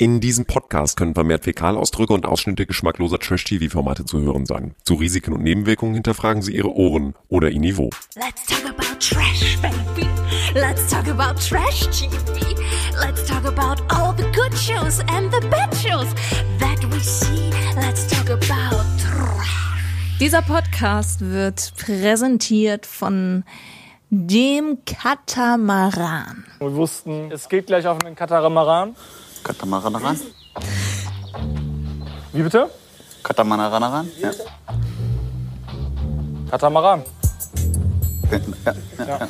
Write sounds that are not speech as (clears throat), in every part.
In diesem Podcast können vermehrt Fäkalausdrücke und Ausschnitte geschmackloser Trash-TV-Formate zu hören sein. Zu Risiken und Nebenwirkungen hinterfragen Sie Ihre Ohren oder Ihr Niveau. Let's talk about trash, baby. Let's talk about trash TV. Let's talk about all the good shows and the bad shows that we see. Let's talk about trash. Dieser Podcast wird präsentiert von dem Katamaran. Wir wussten, es geht gleich auf einen Katamaran. Katamaran? Wie bitte? Katamaran? Ja. Katamaran. ja. Ja.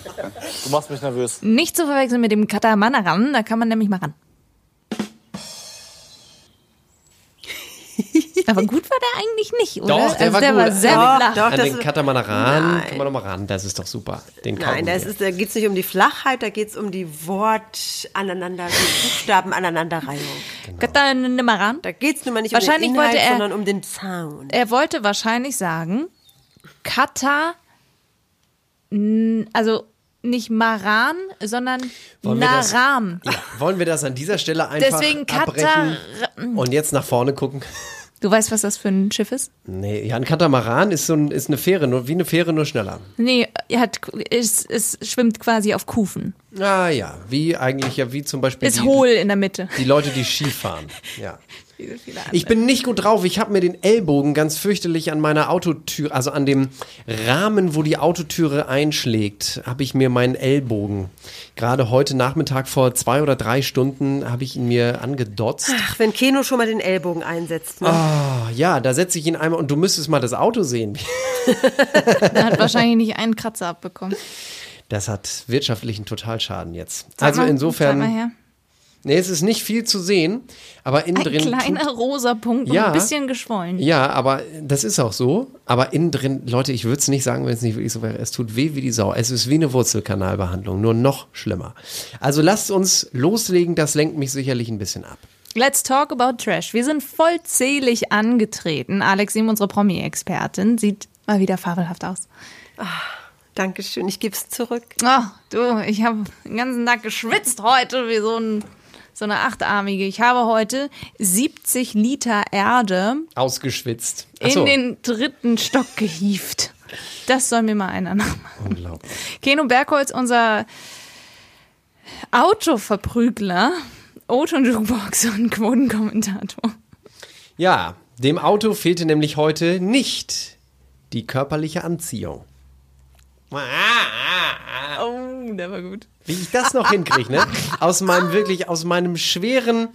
Du machst mich nervös. Nicht zu verwechseln mit dem Katamaran, da kann man nämlich mal ran. Aber gut war der eigentlich nicht, oder? Doch, der also war der gut. war sehr Doch, flach. doch. An das den ist- Katamaran Nein. kann man noch mal ran, das ist doch super. Den Nein, das ist, da geht es nicht um die Flachheit, da geht es um die Wort aneinander, die Buchstaben aneinanderreihung. Katamaran. Da geht es nun mal nicht Wahrscheinlich um den Inhalt, er- sondern um den Sound. Er wollte wahrscheinlich sagen, Kata, also nicht Maran, sondern Wollen wir das- Naram. ja, wollen wir das an dieser Stelle einfach Deswegen abbrechen Katar. und jetzt nach vorne gucken? Du weißt, was das für ein Schiff ist? Nee, ja, ein Katamaran ist so ein, ist eine Fähre, nur wie eine Fähre, nur schneller. Nee, er hat, es, es schwimmt quasi auf Kufen. Ah ja, wie eigentlich ja, wie zum Beispiel Ist die, hohl in der Mitte. die Leute, die Ski fahren. (laughs) Ja. Ich bin nicht gut drauf. Ich habe mir den Ellbogen ganz fürchterlich an meiner Autotür, also an dem Rahmen, wo die Autotüre einschlägt, habe ich mir meinen Ellbogen. Gerade heute Nachmittag vor zwei oder drei Stunden habe ich ihn mir angedotzt. Ach, wenn Keno schon mal den Ellbogen einsetzt. Ne? Ah, ja, da setze ich ihn einmal und du müsstest mal das Auto sehen. (laughs) Er hat wahrscheinlich nicht einen Kratzer abbekommen. Das hat wirtschaftlichen Totalschaden jetzt. Sag also mal, insofern, mal her. nee, es ist nicht viel zu sehen, aber innen Ein drin kleiner tut, rosa Punkt Ja. und ein bisschen geschwollen. Ja, aber das ist auch so. Aber innen drin, Leute, ich würde es nicht sagen, wenn es nicht wirklich so wäre. Es tut weh wie die Sau. Es ist wie eine Wurzelkanalbehandlung, nur noch schlimmer. Also lasst uns loslegen, das lenkt mich sicherlich ein bisschen ab. Let's talk about Trash. Wir sind vollzählig angetreten. Alex unsere Promi-Expertin, sieht mal wieder fabelhaft aus. Dankeschön, ich gebe es zurück. Oh, du, ich habe den ganzen Tag geschwitzt heute wie so, ein, so eine Achtarmige. Ich habe heute 70 Liter Erde Ausgeschwitzt. in Achso, den dritten Stock gehievt. Das soll mir mal einer nachmachen. unglaublich. Keno Bergholz, unser Autoverprügler, Auto- und Jukebox und Quotenkommentator. Ja, dem Auto fehlte nämlich heute nicht die körperliche Anziehung. Oh, der war gut. Wie ich das noch hinkriege, ne? Aus meinem (laughs) wirklich, aus meinem schweren,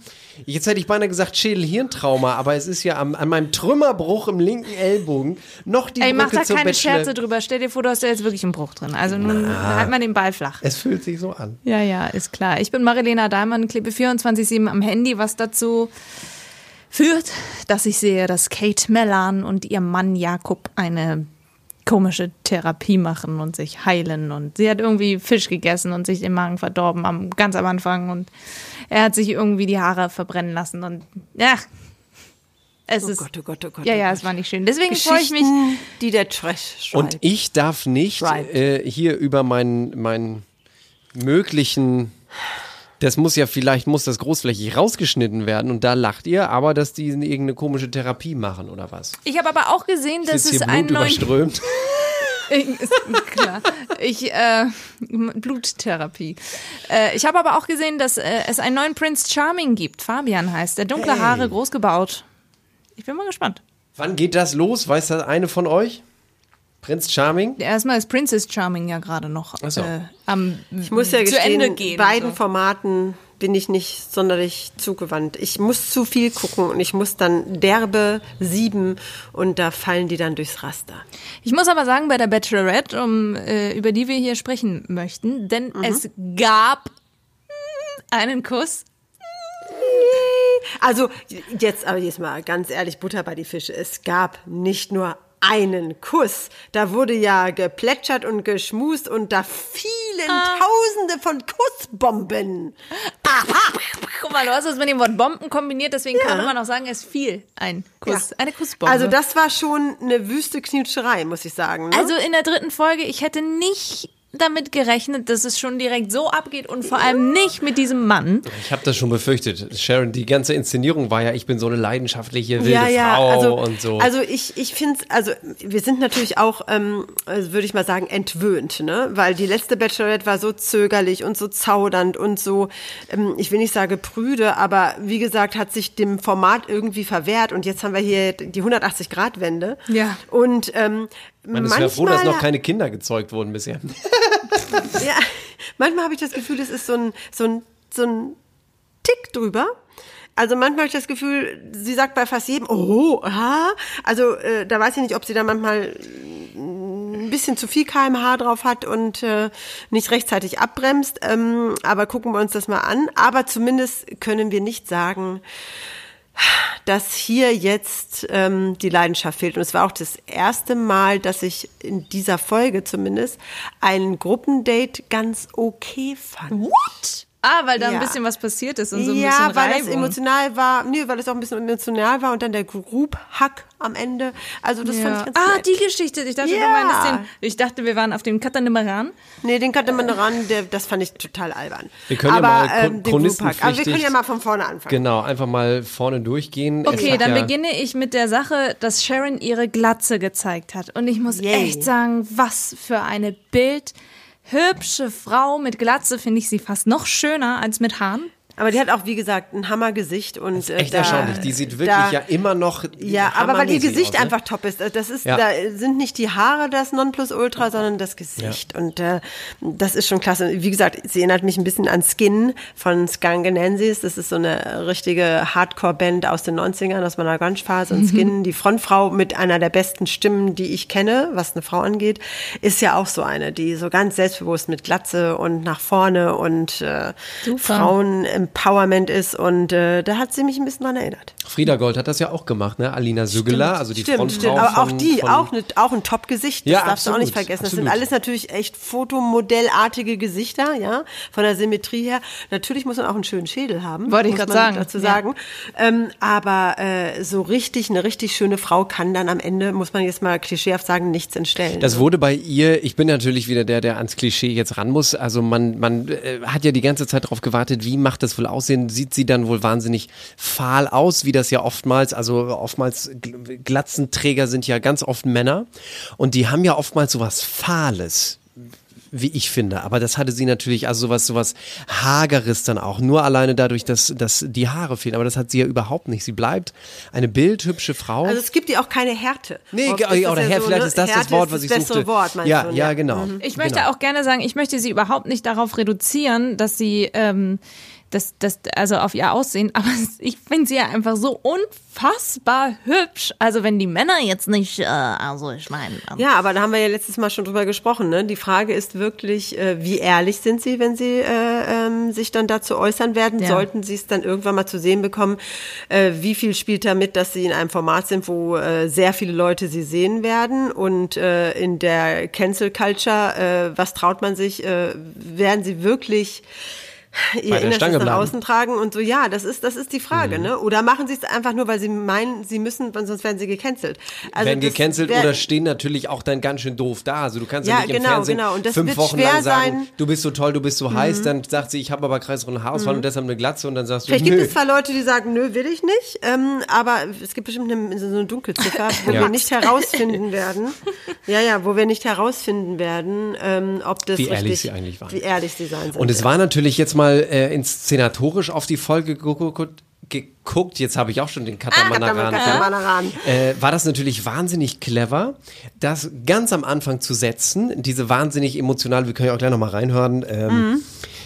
jetzt hätte ich beinahe gesagt Schädel-Hirntrauma, aber es ist ja am, an meinem Trümmerbruch im linken Ellbogen noch die Ey, mach Brücke da zur keine Bachelor. Scherze drüber. Stell dir vor, du hast da jetzt wirklich einen Bruch drin. Also nun halt mal den Ball flach. Es fühlt sich so an. Ja, ja, ist klar. Ich bin Marilena Dahlmann, klebe 24-7 am Handy, was dazu führt, dass ich sehe, dass Kate Mellan und ihr Mann Jakob eine komische Therapie machen und sich heilen. Und sie hat irgendwie Fisch gegessen und sich den Magen verdorben am, ganz am Anfang. Und er hat sich irgendwie die Haare verbrennen lassen. Und ja, es Oh ist. Gott, oh Gott, oh Gott. ja, oh ja, es war nicht schön. Deswegen freue ich mich. Die der Trash schreibt. Und ich darf nicht äh, hier über meinen, meinen möglichen, das muss ja vielleicht, muss das großflächig rausgeschnitten werden und da lacht ihr, aber dass die irgendeine komische Therapie machen oder was? Ich habe aber auch gesehen, Ich dass es hier einen Blut neuen überströmt. (laughs) Ist klar. Ich, äh, Bluttherapie. Äh, ich habe aber auch gesehen, dass äh, es einen neuen Prince Charming gibt. Fabian heißt der. Dunkle Haare, groß gebaut. Ich bin mal gespannt. Wann geht das los? Weiß das eine von euch? Prinz Charming? Erstmal ist Princess Charming ja gerade noch so. äh, am Ich muss ja zu gestehen, Ende gehen. beiden so. Formaten bin ich nicht sonderlich zugewandt. Ich muss zu viel gucken und ich muss dann derbe sieben und da fallen die dann durchs Raster. Ich muss aber sagen, bei der Bachelorette, um, äh, über die wir hier sprechen möchten, denn es gab einen Kuss. Also jetzt aber jetzt mal ganz ehrlich, Butter bei die Fische. Es gab nicht nur einen Kuss. Da wurde ja geplätschert und geschmust und da fielen Ah. Tausende von Kussbomben. Guck mal, du hast es mit dem Wort Bomben kombiniert, deswegen kann man auch sagen, es fiel ein Kuss, Ja. eine Kussbombe. Also das war schon eine wüste Knutscherei, muss ich sagen. Ne? Also in der dritten Folge, ich hätte nicht damit gerechnet, dass es schon direkt so abgeht und vor allem nicht mit diesem Mann. Ich habe das schon befürchtet. Sharon, die ganze Inszenierung war ja, ich bin so eine leidenschaftliche wilde ja, ja, Frau also, und so. Also ich, ich finde also wir sind natürlich auch, ähm, würde ich mal sagen, entwöhnt, ne? Weil die letzte Bachelorette war so zögerlich und so zaudernd und so, ähm, ich will nicht sagen prüde, aber wie gesagt, hat sich dem Format irgendwie verwehrt und jetzt haben wir hier die 180-Grad-Wende. Ja. Und ähm, Man ist ja froh, dass noch keine Kinder gezeugt wurden bisher. (laughs) ja, manchmal habe ich das Gefühl, es ist so ein, so ein, so ein Tick drüber. Also manchmal habe ich das Gefühl, sie sagt bei fast jedem, oh, aha. Also äh, da weiß ich nicht, ob sie da manchmal ein bisschen zu viel kmh drauf hat und äh, nicht rechtzeitig abbremst. Ähm, aber gucken wir uns das mal an. Aber zumindest können wir nicht sagen, dass hier jetzt ähm, die Leidenschaft fehlt. Und es war auch das erste Mal, dass ich in dieser Folge zumindest ein Gruppendate ganz okay fand. What? Ah, weil da Ja. ein bisschen was passiert ist und so ein ja, bisschen weil Reibung. das emotional war, nee, weil es auch ein bisschen emotional war und dann der Group-Hack am Ende. Also das fand ich ganz ah, nett. die Geschichte. Ich dachte, Ja. du meinst den, ich dachte, wir waren auf dem Katanimaran. Nee, den Katamaran, der, das fand ich total albern. Wir können ja Aber, mal chron- ähm, den chronistenpflichtig- Group-Hack. Aber wir können ja mal von vorne anfangen. Genau, einfach mal vorne durchgehen. Es Okay, dann ja, beginne ich mit der Sache, dass Sharon ihre Glatze gezeigt hat. Und ich muss Yay. echt sagen, was für eine bildhübsche Frau mit Glatze finde ich sie fast noch schöner als mit Haaren. Aber die hat auch, wie gesagt, ein Hammergesicht und äh, Echt da, erstaunlich. Die sieht wirklich da, ja immer noch. Ja, aber weil ihr Gesicht aus, ne? einfach top ist. Das ist, Ja. da sind nicht die Haare das Nonplusultra, sondern das Gesicht. Und äh, das ist schon klasse. Wie gesagt, sie erinnert mich ein bisschen an Skin von Skangenensis. Das ist so eine richtige Hardcore-Band aus den 90ern, aus meiner Grunge-Phase. Und Skin, die Frontfrau mit einer der besten Stimmen, die ich kenne, was eine Frau angeht, ist ja auch so eine, die so ganz selbstbewusst mit Glatze und nach vorne und äh, Frauen-Empowerment ist. Und äh, da hat sie mich ein bisschen dran erinnert. Frieda Gold hat das ja auch gemacht, ne? Alina Sögeler, also die Stimmt, Frontfrau stimmt. Aber auch von, die, von, auch, ne, auch ein Top-Gesicht, das Ja, darfst du auch absolut, nicht vergessen. Das absolut. sind alles natürlich echt fotomodellartige Gesichter, ja, von der Symmetrie her. Natürlich muss man auch einen schönen Schädel haben. Wollte ich man sagen, dazu ja. sagen. Ähm, aber äh, so richtig, eine richtig schöne Frau kann dann am Ende, muss man jetzt mal klischeehaft sagen, nichts entstellen. Das wurde bei ihr, ich bin natürlich wieder der, der ans Klischee jetzt ran muss. Also man, man äh, hat ja die ganze Zeit darauf gewartet, wie macht das wohl aussehen? Sieht sie dann wohl wahnsinnig fahl aus, wie das ja oftmals, also oftmals Gl- Glatzenträger sind ja ganz oft Männer und die haben ja oftmals sowas Fahles wie ich finde. Aber das hatte sie natürlich, also sowas, sowas Hageres dann auch. Nur alleine dadurch, dass, dass die Haare fehlen. Aber das hat sie ja überhaupt nicht. Sie bleibt eine bildhübsche Frau. also es gibt ihr auch keine Härte. Nee, Oft das oder ja so, vielleicht ne? ist das das Härte Wort, ist was ich das bessere suchte. Wort, meinst ja, du? ja, genau. Ich möchte genau. auch gerne sagen, ich möchte sie überhaupt nicht darauf reduzieren, dass sie, ähm, das, das, also auf ihr Aussehen, aber (laughs) ich finde sie ja einfach so unfassbar hübsch. Also wenn die Männer jetzt nicht, äh, also ich meine, ähm, Ja, aber da haben wir ja letztes Mal schon drüber gesprochen. Ne? Die Frage ist wirklich, äh, wie ehrlich sind Sie, wenn Sie äh, ähm, sich dann dazu äußern werden? Ja. Sollten Sie es dann irgendwann mal zu sehen bekommen? Äh, wie viel spielt damit, dass Sie in einem Format sind, wo äh, sehr viele Leute Sie sehen werden? Und äh, in der Cancel Culture, äh, was traut man sich? Äh, werden Sie wirklich ihr Innerstes Stange nach außen tragen und so, ja, das ist, das ist die Frage, ne? Oder machen sie es einfach nur, weil sie meinen, sie müssen, sonst werden sie gecancelt. Also werden gecancelt wär- oder stehen natürlich auch dann ganz schön doof da. Also du kannst ja, Ja, nicht im genau, Fernsehen genau. Und das fünf Wochen lang sagen, sein. Mhm. du bist so toll, du bist so heiß, dann sagt sie, ich habe aber kreisrunden Haarausfall und deshalb eine Glatze und dann sagst du, Vielleicht nö. gibt es zwar Leute, die sagen, nö, will ich nicht, ähm, aber es gibt bestimmt eine, so eine Dunkelziffer, wo (laughs) Ja. wir nicht herausfinden werden. Ja, ja, wo wir nicht herausfinden werden, ähm, ob das Wie richtig, ehrlich sie eigentlich waren. Wie ehrlich sie sein sind. Und es war natürlich jetzt mal äh, inszenatorisch auf die Folge geguckt. Geguckt. Jetzt habe ich auch schon den Katamanaran. Katamanaran. äh, war das natürlich wahnsinnig clever, das ganz am Anfang zu setzen, diese wahnsinnig emotional, wir können ja auch gleich nochmal reinhören, ähm,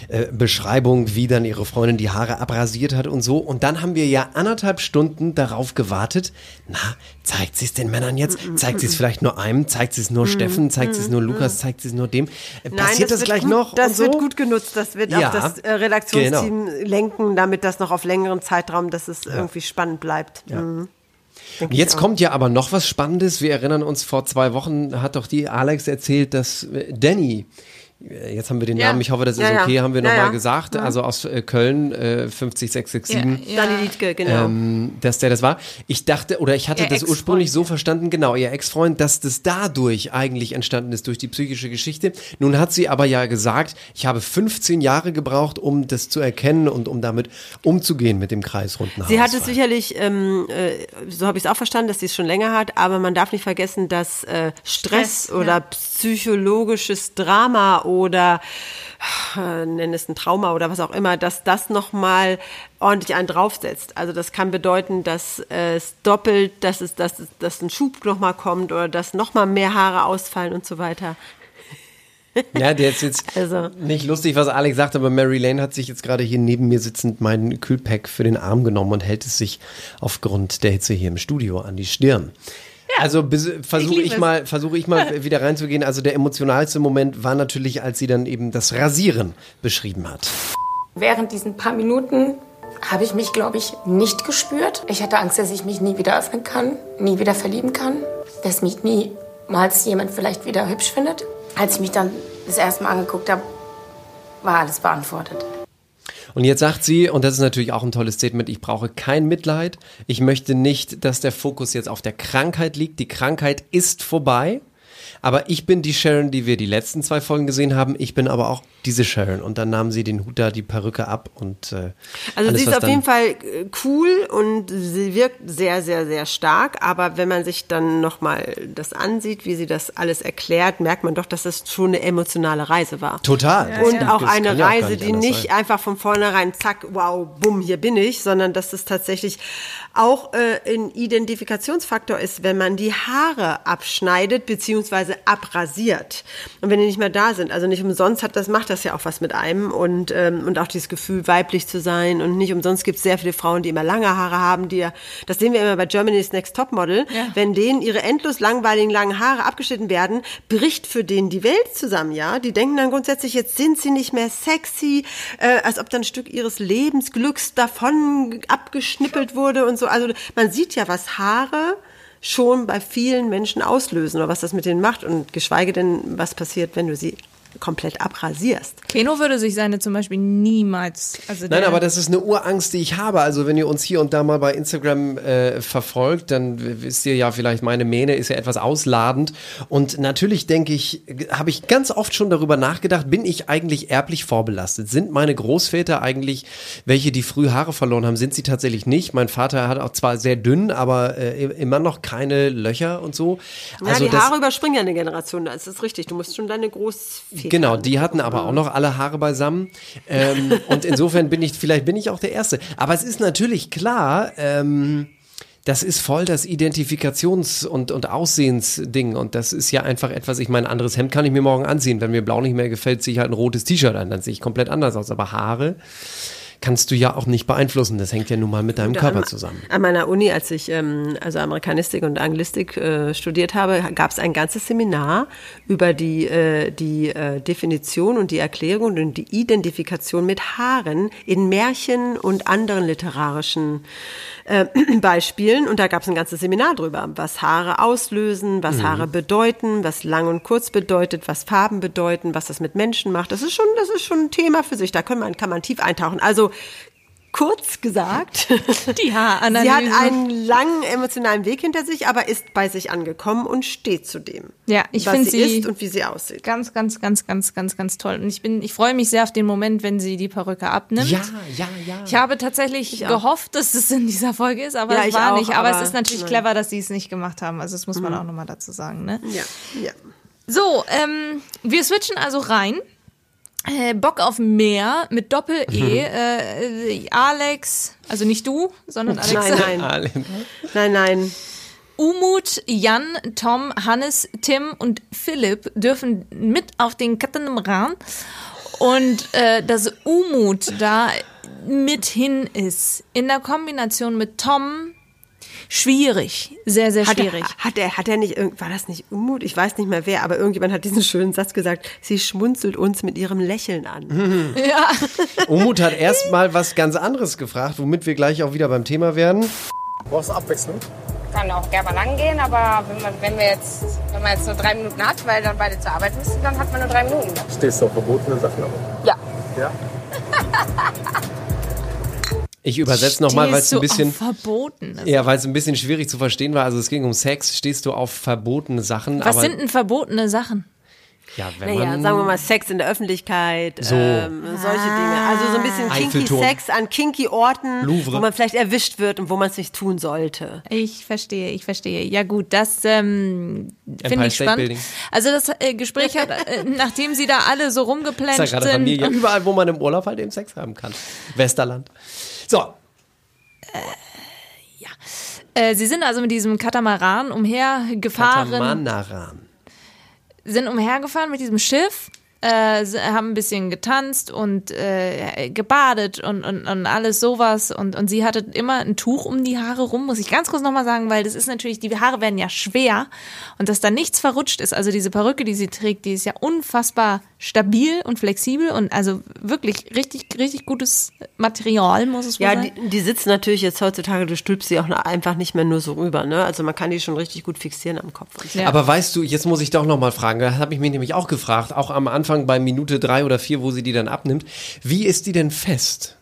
äh, Beschreibung, wie dann ihre Freundin die Haare abrasiert hat und so. Und dann haben wir ja anderthalb Stunden darauf gewartet, na, zeigt sie es den Männern jetzt? Zeigt sie es vielleicht nur einem? Zeigt sie es nur Steffen? Zeigt sie es nur Lukas? Zeigt sie es nur dem? Äh, Passiert das, wird gleich gut, noch? Das so? wird gut genutzt. Das wird Ja, auch das äh, Redaktionsteam lenken, damit das noch auf längeren Zeitraum, dass es irgendwie spannend bleibt. Mhm. Denk Und Jetzt kommt ja aber noch was Spannendes. Wir erinnern uns, vor zwei Wochen hat doch die Alex erzählt, dass äh, Danny Jetzt haben wir den Ja. Namen, ich hoffe, das ist Ja, ja. okay, haben wir Ja, nochmal ja. gesagt. Also aus äh, Köln, äh, 50667. Ja. Dani Liedke, genau. ähm, dass der das war. Ich dachte, oder ich hatte Ihr das ursprünglich so verstanden, genau, ihr Ex-Freund, dass das dadurch eigentlich entstanden ist, durch die psychische Geschichte. Nun hat sie aber ja gesagt, ich habe 15 Jahre gebraucht, um das zu erkennen und um damit umzugehen mit dem kreisrunden Sie hat es sicherlich, ähm, äh, so habe ich es auch verstanden, dass sie es schon länger hat, aber man darf nicht vergessen, dass äh, Stress, Stress, oder ja. psychologisches Drama oder äh, nenn es ein Trauma oder was auch immer, dass das nochmal ordentlich einen draufsetzt. Also das kann bedeuten, dass äh, es doppelt, dass es, dass, dass ein Schub nochmal kommt oder dass nochmal mehr Haare ausfallen und so weiter. Ja, der ist jetzt (laughs) Also. nicht lustig, was Alex sagt, aber Mary Lane hat sich jetzt gerade hier neben mir sitzend mein Kühlpack für den Arm genommen und hält es sich aufgrund der Hitze hier im Studio an die Stirn. Also versuche ich, es. mal, versuche ich mal (laughs) wieder reinzugehen. Also der emotionalste Moment war natürlich, als sie dann eben das Rasieren beschrieben hat. Während diesen paar Minuten habe ich mich, glaube ich, nicht gespürt. Ich hatte Angst, dass ich mich nie wieder öffnen kann, nie wieder verlieben kann, dass mich niemals jemand vielleicht wieder hübsch findet. Als ich mich dann das erste Mal angeguckt habe, war alles beantwortet. Und jetzt sagt sie, und das ist natürlich auch ein tolles Statement, ich brauche kein Mitleid. Ich möchte nicht, dass der Fokus jetzt auf der Krankheit liegt. Die Krankheit ist vorbei. Aber ich bin die Sharon, die wir die letzten zwei Folgen gesehen haben. Ich bin aber auch diese Sharon. Und dann nahm sie den Hut da, die Perücke ab und äh, Also alles, sie ist auf jeden Fall äh, cool und sie wirkt sehr, sehr, sehr stark. Aber wenn man sich dann nochmal das ansieht, wie sie das alles erklärt, merkt man doch, dass das schon eine emotionale Reise war. Total. Und Das auch kann eine ja Reise, nicht die nicht sein. einfach von vornherein, zack, wow, bumm, hier bin ich, sondern dass es tatsächlich auch äh, ein Identifikationsfaktor ist, wenn man die Haare abschneidet beziehungsweise abrasiert. Und wenn die nicht mehr da sind, also nicht umsonst hat das, macht das ja auch was mit einem und, ähm, und auch dieses Gefühl, weiblich zu sein. Und nicht umsonst gibt es sehr viele Frauen, die immer lange Haare haben, die ja, das sehen wir immer bei Germany's Next Topmodel, wenn denen ihre endlos langweiligen langen Haare abgeschnitten werden, bricht für den die Welt zusammen, ja. Die denken dann grundsätzlich, jetzt sind sie nicht mehr sexy, äh, als ob dann ein Stück ihres Lebensglücks davon abgeschnippelt wurde und so. Also man sieht ja, was Haare schon bei vielen Menschen auslösen oder was das mit denen macht und geschweige denn, was passiert, wenn du sie komplett abrasierst. Keno würde sich seine zum Beispiel niemals. Also Nein, aber das ist eine Urangst, die ich habe. Also wenn ihr uns hier und da mal bei Instagram äh, verfolgt, dann wisst ihr ja vielleicht, meine Mähne ist ja etwas ausladend. Und natürlich denke ich, habe ich ganz oft schon darüber nachgedacht, bin ich eigentlich erblich vorbelastet? Sind meine Großväter eigentlich welche, die früh Haare verloren haben? Sind sie tatsächlich nicht? Mein Vater hat auch zwar sehr dünn, aber äh, immer noch keine Löcher und so. Ja, Also die das- Haare überspringen ja eine Generation, das ist richtig. Du musst schon deine Großväter Genau, die hatten aber auch noch alle Haare beisammen. Ähm, (laughs) und insofern bin ich, vielleicht bin ich auch der Erste. Aber es ist natürlich klar, ähm, das ist voll das Identifikations- und, und Aussehensding. Und das ist ja einfach etwas, ich meine, ein anderes Hemd kann ich mir morgen anziehen. Wenn mir blau nicht mehr gefällt, ziehe ich halt ein rotes T-Shirt an. Dann sehe ich komplett anders aus. Aber Haare kannst du ja auch nicht beeinflussen. Das hängt ja nun mal mit deinem Körper zusammen. An meiner Uni, als ich ähm, also Amerikanistik und Anglistik äh, studiert habe, gab es ein ganzes Seminar über die, äh, die äh, Definition und die Erklärung und die Identifikation mit Haaren in Märchen und anderen literarischen äh, (clears throat) Beispielen. Und da gab es ein ganzes Seminar drüber, was Haare auslösen, was Haare bedeuten, was lang und kurz bedeutet, was Farben bedeuten, was das mit Menschen macht. Das ist schon, das ist schon ein Thema für sich. Da kann man, kann man tief eintauchen. Also kurz gesagt, (laughs) die Haaranalyse. sie hat einen langen emotionalen Weg hinter sich, aber ist bei sich angekommen und steht zu dem, Ja, ich was finde sie sie ist und wie sie aussieht. ganz, ganz, ganz, ganz, ganz, ganz toll. Und ich bin, ich freue mich sehr auf den Moment, wenn sie die Perücke abnimmt. ja, ja. Ich habe tatsächlich auch. gehofft, dass es in dieser Folge ist, aber Ja, es ich war auch, nicht. Aber, aber es ist natürlich nein. Mhm. clever, dass sie es nicht gemacht haben. Also das muss man auch nochmal dazu sagen. Ne? Ja, ja. So, ähm, wir switchen also rein. Äh, Bock auf mehr mit Mhm. Doppel-E. Äh, Alex, also nicht du, sondern (laughs) Alex. Nein, nein, nein, nein. Umut, Jan, Tom, Hannes, Tim und Philipp dürfen mit auf den Katamaran und äh, dass Umut da mit hin ist. In der Kombination mit Tom schwierig, sehr, sehr Hat er, schwierig. hat er, hat er nicht, war das nicht Unmut? Ich weiß nicht mehr wer, aber irgendjemand hat diesen schönen Satz gesagt. Sie schmunzelt uns mit ihrem Lächeln an. (laughs) Ja. Umut hat erst mal was ganz anderes gefragt, womit wir gleich auch wieder beim Thema werden. Brauchst du Abwechslung? kann auch gerne mal lang gehen, aber wenn man, wenn wir jetzt, wenn man jetzt nur drei Minuten hat, weil dann beide zur Arbeit müssen, dann hat man nur drei Minuten. Stehst du auf verbotene Sachen aber. Ja. Ja? (laughs) Ich übersetze nochmal, weil es ein bisschen. auf verboten. Ja, weil es ein bisschen schwierig zu verstehen war. Also es ging um Sex. Stehst du auf verbotene Sachen? Was aber, sind denn verbotene Sachen? ja, wenn Naja, man, sagen wir mal Sex in der Öffentlichkeit, So. ähm, solche Dinge. Also so ein bisschen kinky Eiffelturm. Sex an kinky Orten, Louvre. wo man vielleicht erwischt wird und wo man es nicht tun sollte. Ich verstehe, ich verstehe. Ja gut, das ähm, finde ich State spannend. Building. Also das äh, Gespräch hat, äh, (laughs) nachdem sie da alle so ist ja sind, Familie. (laughs) Überall, wo man im Urlaub halt eben Sex haben kann. Westerland. So, äh, sie sind also mit diesem Katamaran umhergefahren, Katamanaran. sind umhergefahren mit diesem Schiff, äh, sie haben ein bisschen getanzt und äh, gebadet und, und, und alles sowas. Und, und sie hatte immer ein Tuch um die Haare rum, muss ich ganz kurz nochmal sagen, weil das ist natürlich, die Haare werden ja schwer und dass da nichts verrutscht ist, also diese Perücke, die sie trägt, die ist ja unfassbar stabil und flexibel und also wirklich richtig, richtig gutes Material, muss es wohl Ja, sein. die, die sitzen natürlich jetzt heutzutage, du stülpst sie auch einfach nicht mehr nur so rüber. Ne? Also man kann die schon richtig gut fixieren am Kopf. Ja. Aber weißt du, jetzt muss ich doch noch mal fragen, das habe ich mir nämlich auch gefragt, auch am Anfang bei Minute drei oder vier, wo sie die dann abnimmt. Wie ist die denn fest?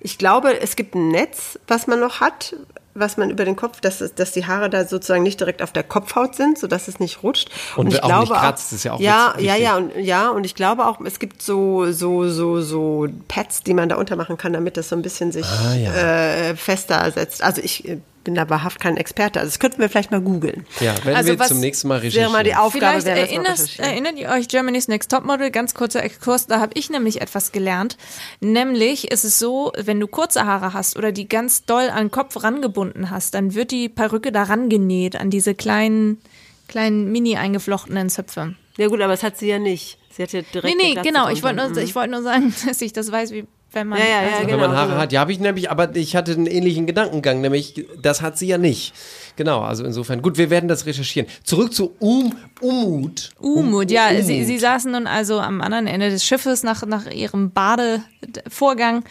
Ich glaube, es gibt ein Netz, was man noch hat, was man über den Kopf, dass, es- dass die Haare da sozusagen nicht direkt auf der Kopfhaut sind, sodass es nicht rutscht. Und ich auch glaube nicht kratzt, ist ja auch ja, ja, ja, und ja, und ich glaube auch, es gibt so so so so Pads, die man da untermachen kann, damit das so ein bisschen sich Ah, ja. äh, fester setzt. Also ich äh, bin da wahrhaft kein Experte. Also das könnten wir vielleicht mal googeln. Ja, werden Also wir was zum nächsten Mal Wäre recherchieren. mal die Aufgabe, Vielleicht wäre erinnerst, erinnert ihr euch Germany's Next Topmodel, ganz kurzer Exkurs, da habe ich nämlich etwas gelernt. Nämlich ist es so, wenn du kurze Haare hast oder die ganz doll an den Kopf rangebunden hast, dann wird die Perücke da rangenäht an diese kleinen, kleinen mini eingeflochtenen Zöpfe. Ja gut, aber das hat sie ja nicht. Sie hat ja direkt Nee, nee, genau. Ich wollte nur, ich wollte nur sagen, (laughs) dass ich das weiß, wie wenn man. Ja, ja, ja, also, Wenn genau, man Haare genau. hat, ja, habe ich nämlich, aber ich hatte einen ähnlichen Gedankengang, nämlich, das hat sie ja nicht. Genau, also insofern, gut, wir werden das recherchieren. Zurück zu um, Umut. Umut, ja, Umut. Sie, sie saßen nun also am anderen Ende des Schiffes nach, nach ihrem Badevorgang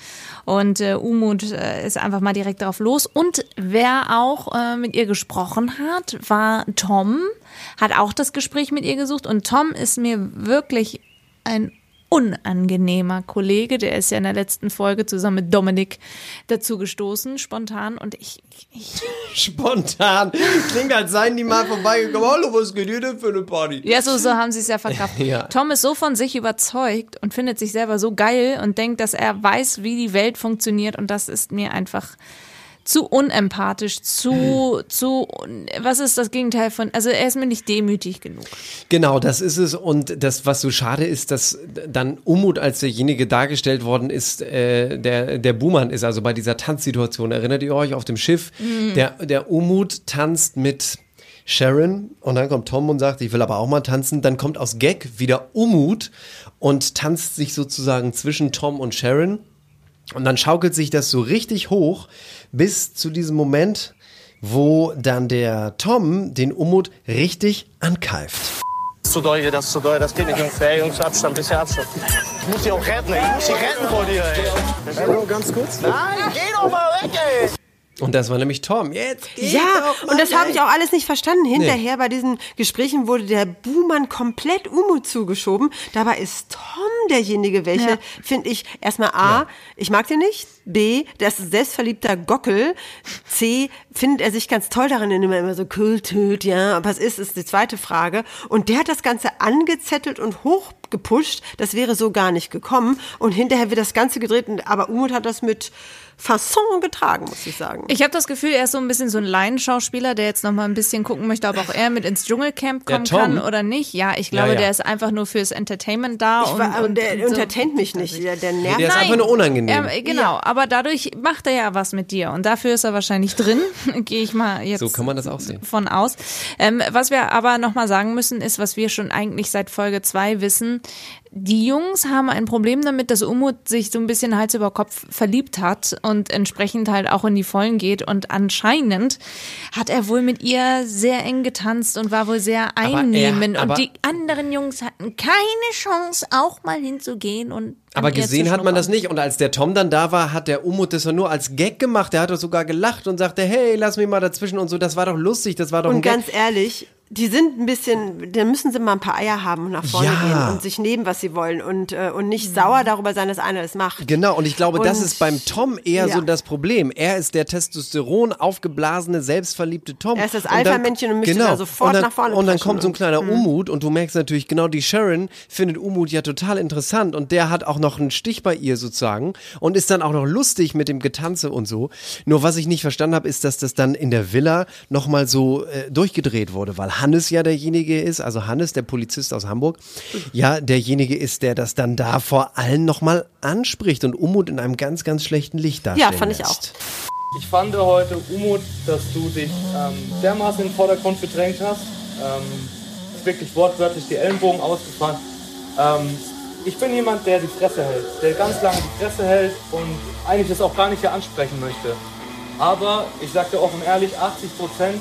und äh, Umut äh, ist einfach mal direkt darauf los. Und wer auch äh, mit ihr gesprochen hat, war Tom, hat auch das Gespräch mit ihr gesucht und Tom ist mir wirklich ein unangenehmer Kollege, der ist ja in der letzten Folge zusammen mit Dominik dazu gestoßen, spontan und ich, ich, ich (laughs) Spontan. Klingt, als seien die mal vorbeigekommen. Hallo, was geht ihr denn für eine Party? Ja, so, so haben sie es ja verkauft. (laughs) Ja. Tom ist so von sich überzeugt und findet sich selber so geil und denkt, dass er weiß, wie die Welt funktioniert und das ist mir einfach zu unempathisch, zu, zu, was ist das Gegenteil von, also er ist mir nicht demütig genug. Genau, das ist es. Und das, was so schade ist, dass dann Umut als derjenige dargestellt worden ist, äh, der, der Buhmann ist, also bei dieser Tanzsituation. Erinnert ihr euch auf dem Schiff? Der, der Umut tanzt mit Sharon und dann kommt Tom und sagt, ich will aber auch mal tanzen. Dann kommt aus Gag wieder Umut und tanzt sich sozusagen zwischen Tom und Sharon. Und dann schaukelt sich das so richtig hoch bis zu diesem Moment, wo dann der Tom den Umut richtig ankeift. Das ist zu doll hier, das ist zu doll, das geht nicht, Jungs. Hey, Jungs, Abstand, bisschen Abstand. Ich muss die auch retten, ey. Ich muss die retten vor dir, ey. Bro, ganz kurz. Nein, geh doch mal weg, ey. Und das war nämlich Tom. Jetzt geht Ja, doch mal und das habe ich auch alles nicht verstanden. Hinterher bei diesen Gesprächen wurde der Buhmann komplett Umut zugeschoben. Dabei ist Tom derjenige, welche, Ja. finde ich, erstmal A, ich mag den nicht. B, der ist selbstverliebter Gockel. C, findet er sich ganz toll darin, indem er immer so tut, ja. Aber was ist, ist die zweite Frage. Und der hat das Ganze angezettelt und hochgepusht. Das wäre so gar nicht gekommen. Und hinterher wird das Ganze gedreht. Aber Umut hat das mit Fasson getragen, muss ich sagen. Ich habe das Gefühl, er ist so ein bisschen so ein Laienschauspieler, der jetzt noch mal ein bisschen gucken möchte, ob auch er mit ins Dschungelcamp kommen kann oder nicht. Ja, ich glaube, Ja, ja. der ist einfach nur fürs Entertainment da. Ich und, war, und der und so. entertaint mich nicht. Der, der nervt Der ist Nein. einfach nur unangenehm. Er, genau, aber dadurch macht er ja was mit dir und dafür ist er wahrscheinlich drin. (laughs) Gehe ich mal jetzt So kann man das auch sehen. von aus. Ähm, was wir aber noch mal sagen müssen, ist, was wir schon eigentlich seit Folge zwei wissen, die Jungs haben ein Problem damit, dass Umut sich so ein bisschen Hals über Kopf verliebt hat und entsprechend halt auch in die Vollen geht. Und anscheinend hat er wohl mit ihr sehr eng getanzt und war wohl sehr einnehmend. und die anderen Jungs hatten keine Chance, auch mal hinzugehen und. Aber gesehen hat man das nicht. Und als der Tom dann da war, hat der Umut das doch nur als Gag gemacht. Der hat doch sogar gelacht und sagte, hey, lass mich mal dazwischen und so. Das war doch lustig, das war doch ein Und Gag. ganz ehrlich, die sind ein bisschen, da müssen sie mal ein paar Eier haben und nach vorne Ja. gehen und sich nehmen, was sie wollen und, äh, und nicht sauer darüber sein, dass einer es macht. Genau, und ich glaube, das Und- ist beim Tom eher Ja. so das Problem. Er ist der Testosteron aufgeblasene, selbstverliebte Tom. Er ist das Und Alpha-Männchen und möchte da sofort und dann, nach vorne Und dann kommt so ein und- kleiner Mhm. Umut und du merkst natürlich genau, die Sharon findet Umut ja total interessant und der hat auch noch einen Stich bei ihr sozusagen und ist dann auch noch lustig mit dem Getanze und so. Nur was ich nicht verstanden habe, ist, dass das dann in der Villa nochmal so äh, durchgedreht wurde, weil Hannes ja derjenige ist, also Hannes, der Polizist aus Hamburg, ja derjenige ist, der das dann da vor allen nochmal anspricht und Umut in einem ganz, ganz schlechten Licht darstellen Ja, fand ich auch. Ich fand heute, Umut, dass du dich ähm, dermaßen in den Vordergrund gedrängt hast. Ähm, ist wirklich wortwörtlich die Ellenbogen ausgefahren. Ähm, ich bin jemand, der die Fresse hält, der ganz lange die Fresse hält und eigentlich das auch gar nicht hier ansprechen möchte. Aber ich sag dir offen ehrlich, 80%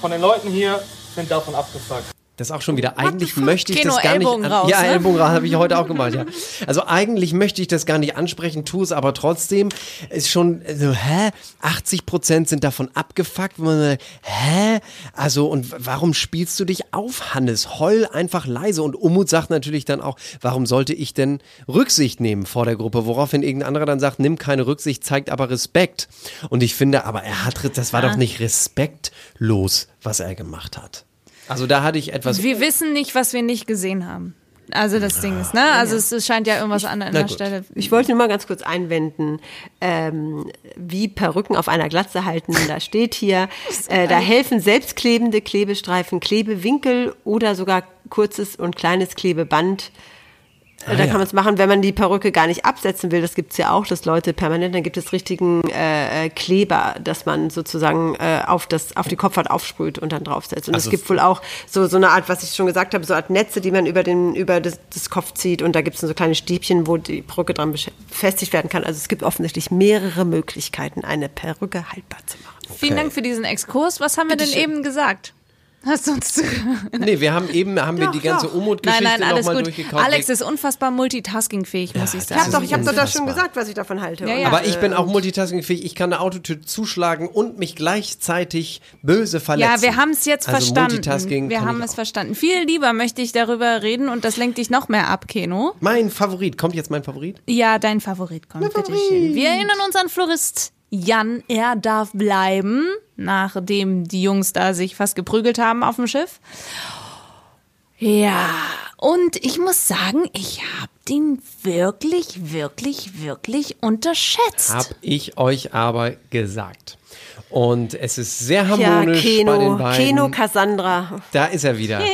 von den Leuten hier sind davon abgefuckt. Das auch schon wieder, eigentlich möchte ich Keno, das gar nicht. Ellbogen an- raus, ja, ne? Ellbogen raus, habe ich heute auch gemacht, ja. Also eigentlich möchte ich das gar nicht ansprechen, tue es aber trotzdem. Ist schon so, hä? 80 Prozent sind davon abgefuckt. wo man sagt, Hä? Also, und warum spielst du dich auf, Hannes? Heul einfach leise. Und Umut sagt natürlich dann auch, warum sollte ich denn Rücksicht nehmen vor der Gruppe? Woraufhin irgendein anderer dann sagt, nimm keine Rücksicht, zeigt aber Respekt. Und ich finde, aber er hat, das war doch nicht respektlos, was er gemacht hat. Also da hatte ich etwas Wir wissen nicht, was wir nicht gesehen haben. Also das Ding ist, ne? Also es, es scheint ja irgendwas an der. Stelle. Ich wollte nur mal ganz kurz einwenden, ähm, wie Perücken auf einer Glatze halten. Da steht hier, (laughs) äh, da helfen selbstklebende Klebestreifen, Klebewinkel oder sogar kurzes und kleines Klebeband. Äh, da ja. kann man es machen, wenn man die Perücke gar nicht absetzen will. Das gibt's ja auch, dass Leute permanent, dann gibt es richtigen äh, äh, Kleber, dass man sozusagen äh, auf, das, auf die Kopfhaut aufsprüht und dann draufsetzt. Und Also es gibt wohl auch so, so eine Art, was ich schon gesagt habe, so eine Art Netze, die man über, den, über das, das Kopf zieht. Und da gibt es so kleine Stäbchen, wo die Perücke dran befestigt werden kann. Also es gibt offensichtlich mehrere Möglichkeiten, eine Perücke haltbar zu machen. Vielen Dank für diesen Exkurs. Was haben wir denn eben gesagt? Hast du uns? Nee, wir haben eben haben wir Doch, die ganze Umut-Geschichte nein, alles nochmal gut. durchgekaut. Alex ist unfassbar multitaskingfähig, muss ich Ich habe sagen. doch, ich hab doch das schon gesagt, was ich davon halte. Ja, ja. aber ich bin auch multitaskingfähig. Ich kann eine Autotür zuschlagen und mich gleichzeitig böse verletzen. Ja, wir haben es jetzt also verstanden. Multitasking Wir haben es verstanden. Viel lieber möchte ich darüber reden und das lenkt dich noch mehr ab, Keno. Mein Favorit. Kommt jetzt mein Favorit? Ja, dein Favorit kommt, bitteschön. Wir erinnern uns an Florist Jan. Er darf bleiben, nachdem die Jungs da sich fast geprügelt haben auf dem Schiff. Ja, und ich muss sagen, ich habe den wirklich, wirklich, wirklich unterschätzt. Hab ich euch aber gesagt. Und es ist sehr Ja, harmonisch bei den Keno, beiden. Keno Cassandra. da ist er wieder. (laughs)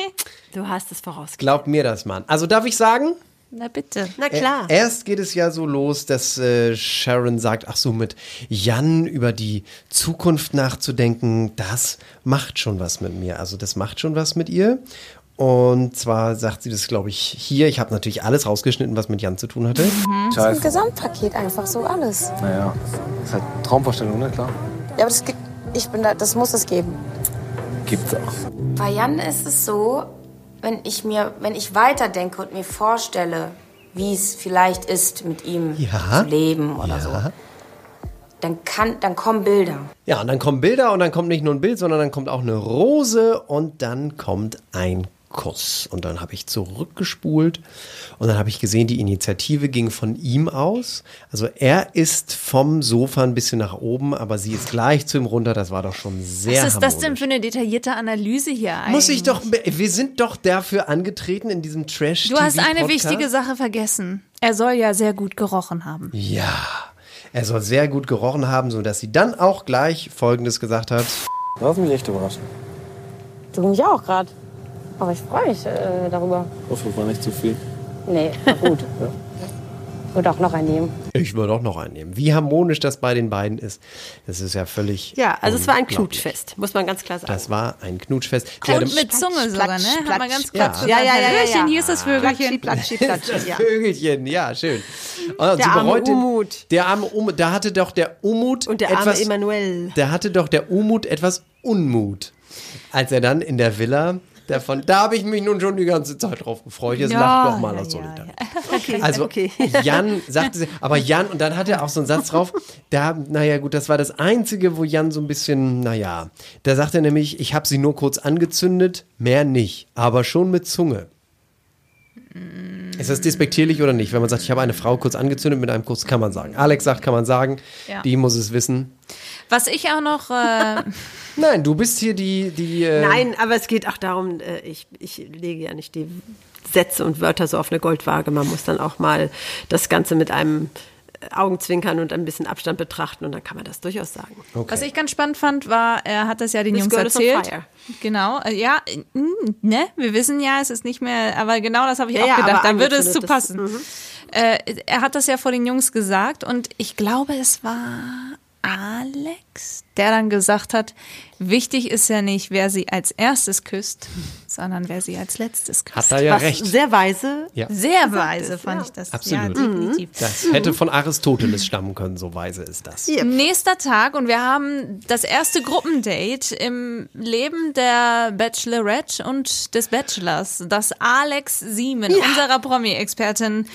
Du hast es vorausgesagt. Glaubt mir das, Mann. Also darf ich sagen? Na bitte. Na klar. Ä- Erst geht es ja so los, dass äh, Sharon sagt, ach so, mit Jan über die Zukunft nachzudenken, das macht schon was mit mir. Also das macht schon was mit ihr. Und zwar sagt sie das, glaube ich, hier. Ich habe natürlich alles rausgeschnitten, was mit Jan zu tun hatte. Ein Gesamtpaket einfach so alles. Naja, ist halt Traumvorstellung, ne, klar. Ja, aber das, gibt- ich bin da, das muss es geben. Gibt's auch. Bei Jan ist es so, wenn ich mir, wenn ich weiterdenke und mir vorstelle, wie es vielleicht ist, mit ihm Ja. zu leben oder so, dann kann, dann kommen Bilder. Ja, und dann kommen Bilder und dann kommt nicht nur ein Bild, sondern dann kommt auch eine Rose und dann kommt ein Kuss. Und dann habe ich zurückgespult und dann habe ich gesehen, die Initiative ging von ihm aus. Also er ist vom Sofa ein bisschen nach oben, aber sie ist gleich zu ihm runter. Das war doch schon sehr Was ist das denn für eine detaillierte Analyse hier eigentlich? Muss ich doch, wir sind doch dafür angetreten in diesem trash Du hast eine wichtige Sache vergessen. Er soll ja sehr gut gerochen haben. Ja, er soll sehr gut gerochen haben, sodass sie dann auch gleich Folgendes gesagt hat. Du hast mich echt überrascht. Du mich auch gerade. Aber ich freue mich äh, darüber. Ich hoffe, war nicht zu viel. Nee, war gut. (laughs) würde auch noch einen nehmen. Ich würde auch noch einnehmen. Wie harmonisch das bei den beiden ist, das ist ja völlig. Ja, also es war ein. Knutschfest, muss man ganz klar sagen. Das war ein Knutschfest. Und mit Zunge sogar, ne? Hat man ganz Ja. klatsch Ja, ja, ja, ja, ja. hier ist das Vögelchen. Platschi, platschi, Das platschi, ja. Vögelchen, ja, schön. Und Der arme Umut. Der arme Umut, da hatte doch der Umut Und der arme etwas, Emanuel. da hatte doch der Umut etwas Unmut, als er dann in der Villa davon, da habe ich mich nun schon die ganze Zeit drauf gefreut. Jetzt Ja, lach doch mal ja, aus ja, Solidarität. (laughs) Okay, Also okay. Jan sagte sie, aber Jan, und dann hat er auch so einen Satz drauf, da, naja gut, das war das Einzige, wo Jan so ein bisschen, naja, da sagt er nämlich, ich habe sie nur kurz angezündet, mehr nicht, aber schon mit Zunge. Ist das despektierlich oder nicht? Wenn man sagt, ich habe eine Frau kurz angezündet mit einem Kuss, kann man sagen. Alex sagt, kann man sagen. Ja. Die muss es wissen. Was ich auch noch, äh, (laughs) Nein, du bist hier die, die. Äh, Nein, aber es geht auch darum, äh, ich, ich lege ja nicht die Sätze und Wörter so auf eine Goldwaage. Man muss dann auch mal das Ganze mit einem äh, Augenzwinkern und ein bisschen Abstand betrachten und dann kann man das durchaus sagen. Okay. was ich ganz spannend fand, war, er hat das ja den This Jungs girl is on erzählt. fire. Genau, äh, ja, mm, ne, wir wissen ja, es ist nicht mehr, aber genau das habe ich Ja, auch ja, gedacht, aber da würde es zu passen. das- mhm. Äh, er hat das ja vor den Jungs gesagt und ich glaube, es war Alex, der dann gesagt hat, wichtig ist ja nicht, wer sie als erstes küsst, sondern wer sie als letztes küsst. Hat er ja Was recht. sehr weise. Ja. Sehr weise fand ich das. Absolut. Ja, definitiv. Das hätte von Aristoteles stammen können, so weise ist das. Ja. Nächster Tag und wir haben das erste Gruppendate im Leben der Bachelorette und des Bachelors, das Alex Siemen, unserer Promi-Expertin,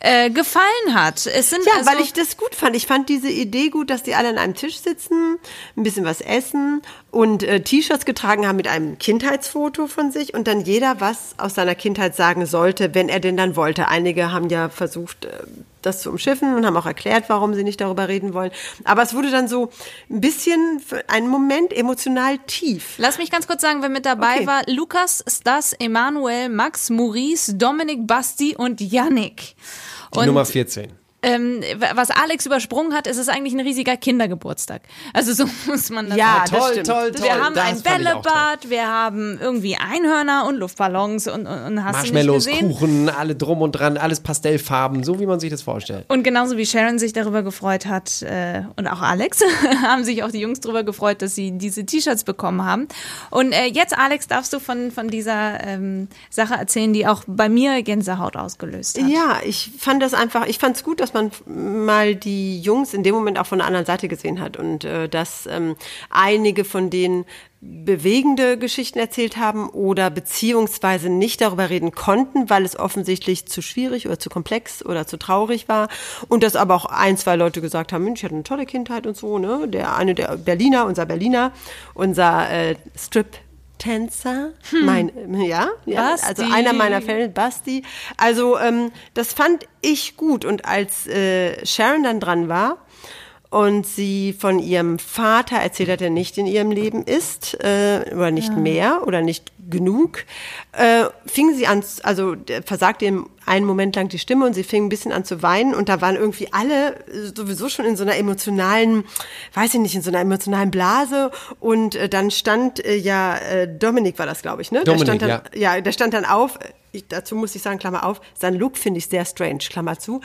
äh, gefallen hat. Es sind Ja, also, weil ich das gut fand. Ich fand diese Idee gut, dass die alle an einem Tisch sitzen, ein bisschen was essen und äh, T-Shirts getragen haben mit einem Kindheitsfoto von sich und dann jeder was aus seiner Kindheit sagen sollte, wenn er denn dann wollte. Einige haben ja versucht, äh, das zu umschiffen und haben auch erklärt, warum sie nicht darüber reden wollen. Aber es wurde dann so ein bisschen für einen Moment emotional tief. Lass mich ganz kurz sagen, wer mit dabei Okay. war. Lukas, Stas, Emanuel, Max, Maurice, Dominik, Basti und Yannick. Die Nummer 14. ähm, was Alex übersprungen hat, ist es eigentlich ein riesiger Kindergeburtstag. Also so (laughs) muss man das Ja, sagen. das Toll, stimmt. toll, toll. Wir haben Das ein. Bällebad, wir haben irgendwie Einhörner und Luftballons und, und, und hast Marshmallows, du nicht gesehen? Kuchen, alle drum und dran, alles Pastellfarben, so wie man sich das vorstellt. Und genauso wie Sharon sich darüber gefreut hat äh, und auch Alex, (laughs) haben sich auch die Jungs darüber gefreut, dass sie diese T-Shirts bekommen haben. Und äh, jetzt, Alex, darfst du von, von dieser ähm, Sache erzählen, die auch bei mir Gänsehaut ausgelöst hat. Ja, ich fand das einfach, ich fand es gut, dass man mal die Jungs in dem Moment auch von der anderen Seite gesehen hat und äh, dass ähm, einige von denen bewegende Geschichten erzählt haben oder beziehungsweise nicht darüber reden konnten, weil es offensichtlich zu schwierig oder zu komplex oder zu traurig war und dass aber auch ein, zwei Leute gesagt haben, Mensch, ich hatte eine tolle Kindheit und so, ne? Der eine der Berliner, unser Berliner, unser äh, Strip Tänzer, mein, ja, ja, also einer meiner Fans, Basti. Also ähm, das fand ich gut. Und als äh, Sharon dann dran war und sie von ihrem Vater erzählt hat, der nicht in ihrem Leben ist äh, oder nicht mehr oder nicht genug, äh, fing sie an, also der versagte ihr einen Moment lang die Stimme und sie fing ein bisschen an zu weinen und da waren irgendwie alle sowieso schon in so einer emotionalen, weiß ich nicht, in so einer emotionalen Blase und äh, dann stand äh, ja, äh, Dominik war das, glaube ich, ne? Dominik, der stand dann, ja. ja, der stand dann auf, ich, dazu muss ich sagen, Klammer auf, sein Look finde ich sehr strange, Klammer zu.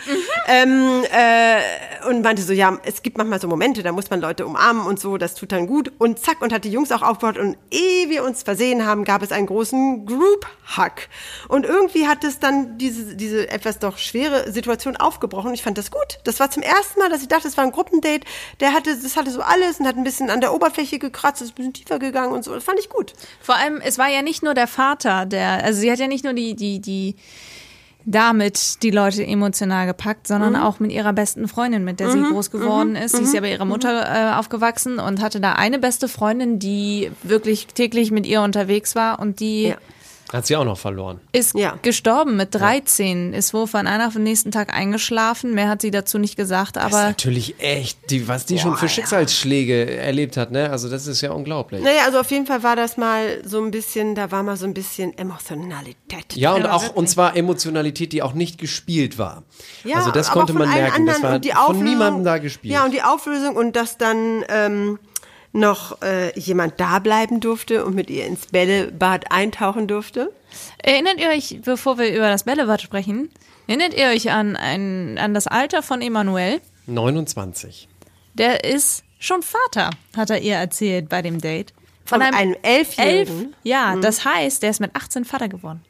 Ähm, äh, und meinte so, ja, es gibt manchmal so Momente, da muss man Leute umarmen und so, das tut dann gut. Und zack, und hat die Jungs auch aufgebaut und ehe wir uns versehen haben, gab es einen großen Group-Hug. Und irgendwie hat es dann diese, diese etwas doch schwere Situation aufgebrochen. Ich fand das gut. Das war zum ersten Mal, dass ich dachte, es war ein Gruppendate. Der hatte, das hatte so alles und hat ein bisschen an der Oberfläche gekratzt, ist ein bisschen tiefer gegangen und so. Das fand ich gut. Vor allem, es war ja nicht nur der Vater, der, also sie hat ja nicht nur die, die, die, damit die Leute emotional gepackt, sondern auch mit ihrer besten Freundin, mit der sie groß geworden ist. Sie ist ja bei ihrer Mutter äh, aufgewachsen und hatte da eine beste Freundin, die wirklich täglich mit ihr unterwegs war und die Ja. Hat sie auch noch verloren. ist Ja. gestorben mit 13, ist wohl von einer auf den nächsten Tag eingeschlafen. Mehr hat sie dazu nicht gesagt, Das ist aber natürlich echt, die, was die schon für Schicksalsschläge erlebt hat, ne? Also das ist ja unglaublich. Naja, also auf jeden Fall war das mal so ein bisschen, da war mal so ein bisschen Emotionalität. Ja, und Aber auch, und zwar Emotionalität, die auch nicht gespielt war. Ja, also das aber konnte man allen merken, das anderen war und die von niemandem da gespielt. Ja, und die Auflösung und dass dann ähm, noch äh, jemand da bleiben durfte und mit ihr ins Bällebad eintauchen durfte? Erinnert ihr euch, bevor wir über das Bällebad sprechen, erinnert ihr euch an, ein, an das Alter von Emanuel? 29. Der ist schon Vater, hat er ihr erzählt bei dem Date. Von einem Elfjährigen? Elf, ja, das heißt, der ist mit 18 Vater geworden.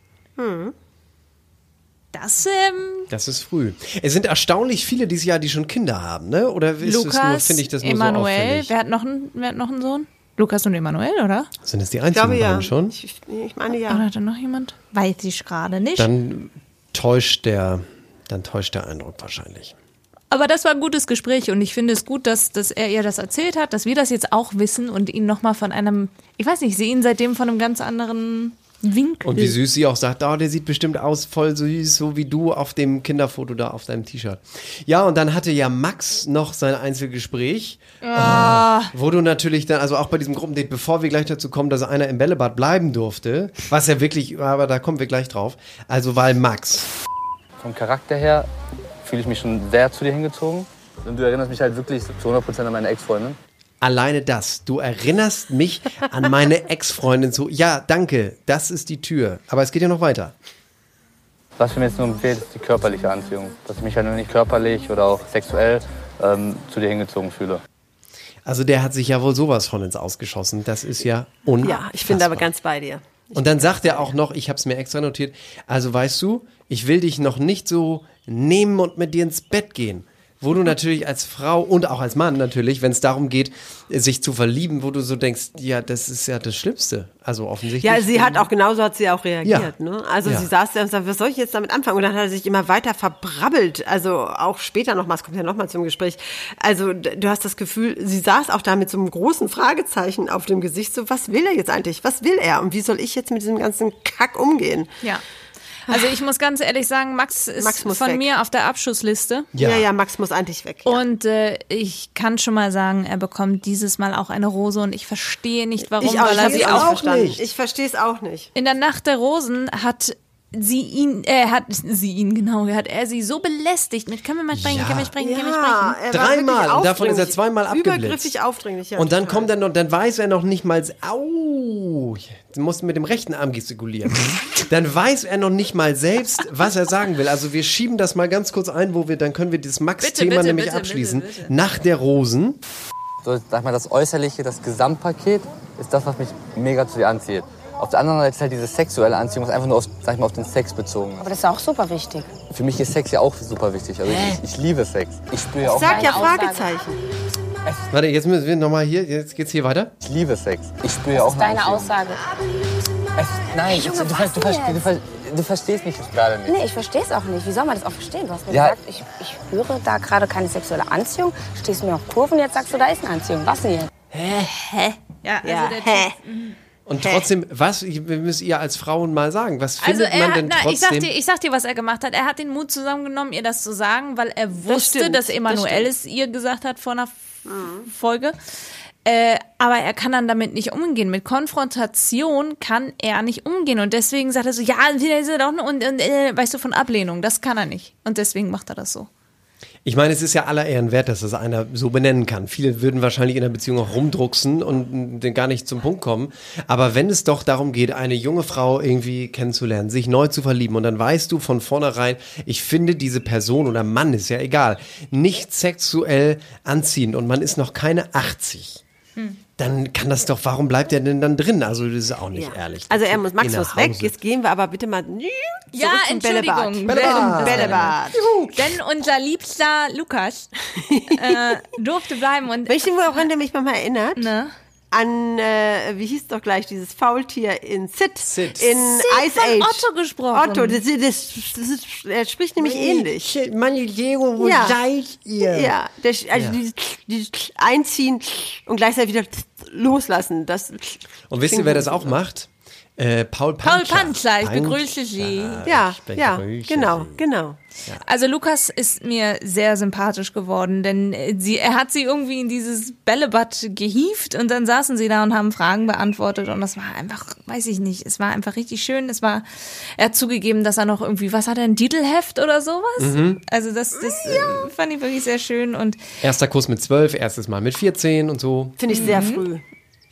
Das, ähm, Das ist früh. Es sind erstaunlich viele dieses Jahr, die schon Kinder haben, ne? Oder ist es nur, Lukas, finde ich das nur so Emanuel, auffällig? wer hat, noch einen, wer hat noch einen Sohn? Lukas und Emanuel, oder? Sind das die Ich einzigen glaube ja. beiden schon? Ich, ich meine Oder ja. hat da noch jemand? Weiß ich gerade nicht. Dann täuscht der, dann täuscht der Eindruck wahrscheinlich. Aber das war ein gutes Gespräch und ich finde es gut, dass, dass er ihr das erzählt hat, dass wir das jetzt auch wissen und ihn nochmal von einem, ich weiß nicht, ich sehe ihn seitdem von einem ganz anderen Winkel. Und wie süß sie auch sagt, oh, der sieht bestimmt aus voll süß, so wie du auf dem Kinderfoto da auf deinem T-Shirt. Ja, und dann hatte ja Max noch sein Einzelgespräch, Ah. äh, wo du natürlich dann, also auch bei diesem Gruppendate, bevor wir gleich dazu kommen, dass einer im Bällebad bleiben durfte, was ja wirklich, aber da kommen wir gleich drauf, also weil Max, Vom Charakter her fühle ich mich schon sehr zu dir hingezogen. Und du erinnerst mich halt wirklich zu 100% an meine Ex-Freundin. Alleine das, du erinnerst mich an meine (laughs) Ex-Freundin so, ja, danke, das ist die Tür, aber es geht ja noch weiter. Was für mir jetzt nur fehlt, ist die körperliche Anziehung. Dass ich mich halt nur nicht körperlich oder auch sexuell ähm, zu dir hingezogen fühle. Also der hat sich ja wohl sowas von ins Ausgeschossen, das ist ja unfassbar. Ja, ich bin da aber ganz bei dir. Und dann sagt er auch noch, ich habe es mir extra notiert, also weißt du, ich will dich noch nicht so nehmen und mit dir ins Bett gehen. Wo du natürlich als Frau und auch als Mann natürlich, wenn es darum geht, sich zu verlieben, wo du so denkst, ja, das ist ja das Schlimmste. Also offensichtlich. Ja, sie hat auch genauso hat sie auch reagiert. Ja. Ne? Also Ja. sie saß da und sagte, was soll ich jetzt damit anfangen? Und dann hat er sich immer weiter verbrabbelt. Also auch später nochmal, es kommt ja nochmal zum Gespräch. Also du hast das Gefühl, sie saß auch da mit so einem großen Fragezeichen auf dem Gesicht. So, was will er jetzt eigentlich? Was will er? Und wie soll ich jetzt mit diesem ganzen Kack umgehen? Ja. Also ich muss ganz ehrlich sagen, Max ist Max muss von weg. mir auf der Abschussliste. Ja. Ja, ja, Max muss eigentlich weg. Und äh, ich kann schon mal sagen, er bekommt dieses Mal auch eine Rose und ich verstehe nicht, warum, ich auch, weil ich er sie auch auch verstanden. nicht. Ich verstehe es auch nicht. in der Nacht der Rosen hat sie ihn, äh, hat sie ihn genau, hat er sie so belästigt mit, können wir mal sprechen, Ja. können wir sprechen, können wir Ja, sprechen. er Dreimal und davon ist er zweimal abgeblitzt. Übergriffig aufdringlich, ja. und dann total. kommt er noch, dann weiß er noch nicht mal, au, du musst mit dem rechten Arm gestikulieren. (laughs) dann weiß er noch nicht mal selbst, was er sagen will. Also wir schieben das mal ganz kurz ein, wo wir, dann können wir dieses Max-Thema nämlich bitte, abschließen. bitte, bitte. Nach der Rosen. So, sag mal, das Äußerliche, das Gesamtpaket ist das, was mich mega zu dir anzieht. Auf der anderen Seite ist halt diese sexuelle Anziehung, was einfach nur auf, sag ich mal, auf den Sex bezogen Aber das ist auch super wichtig. Für mich ist Sex ja auch super wichtig. Also ich, ich liebe Sex. Ich spüre ja auch, Sag ja Deine Aussage. Fragezeichen. Warte, jetzt müssen wir nochmal hier, jetzt geht's hier weiter. ich liebe Sex. Ich spüre ja auch Das ist deine Anziehung. Aussage. Es, nein, Junge, du, du, was du, ver- denn du, ver- du verstehst mich gerade nicht. Nee, ich verstehe es auch nicht. Wie soll man das auch verstehen? Du hast mir Ja. gesagt, ich, ich spüre da gerade keine sexuelle Anziehung. Stehst mir auf Kurven, jetzt sagst du, da ist eine Anziehung. Was denn jetzt? Ja, also Ja, der hä? Und trotzdem, was müsst ihr als Frauen mal sagen? Was Also findet er man denn na, ich sag trotzdem? dir, ich sag dir, was er gemacht hat. Er hat den Mut zusammengenommen, ihr das zu sagen, weil er wusste, stimmt, dass das Emanuel stimmt. es ihr gesagt hat vor einer F- Folge. Äh, aber er kann dann damit nicht umgehen. Mit Konfrontation kann er nicht umgehen. Und deswegen sagt er so, ja, wieder ist er doch nur- und, und äh, weißt du, von Ablehnung. Das kann er nicht. Und deswegen macht er das so. Ich meine, es ist ja aller Ehren wert, dass das einer so benennen kann. Viele würden wahrscheinlich in der Beziehung auch rumdrucksen und gar nicht zum Punkt kommen. Aber wenn es doch darum geht, eine junge Frau irgendwie kennenzulernen, sich neu zu verlieben und dann weißt du von vornherein, ich finde diese Person oder Mann, ist ja egal, nicht sexuell anziehend und man ist noch keine 80. Dann kann das doch, warum bleibt er denn dann drin? Also das ist auch nicht Ja. ehrlich. Also er muss, Max muss weg. Jetzt gehen wir aber bitte mal Ja, zum Entschuldigung. Bällebad. Bällebad. Bällebad. Denn unser liebster Lukas (laughs) äh, durfte bleiben und du, woran der mich manchmal erinnert? ne? An, äh, wie hieß doch gleich dieses Faultier in Sid. Sid. In Sid Ice von Age. Otto gesprochen. Otto, das, das, das, er spricht nämlich ähnlich. Meine Diego, wo Ja. seid ihr? Ja, der, also Dieses, dieses Einziehen und gleichzeitig wieder loslassen. Das Und wisst ihr, wer das auch macht? Äh, Paul Paul Panzer. Panzer, ich begrüße Sie. Ja, ja, genau, Sie. genau. Also Lukas ist mir sehr sympathisch geworden, denn äh, sie, er hat sie irgendwie in dieses Bällebad gehievt und dann saßen sie da und haben Fragen beantwortet und das war einfach, weiß ich nicht, es war einfach richtig schön. Es war, er hat zugegeben, dass er noch irgendwie, was hat er, ein Titelheft oder sowas? Mhm. Also das, das äh, fand ich wirklich sehr schön und Erster Kuss mit 12, erstes Mal mit 14 und so. Finde ich sehr Mhm. früh.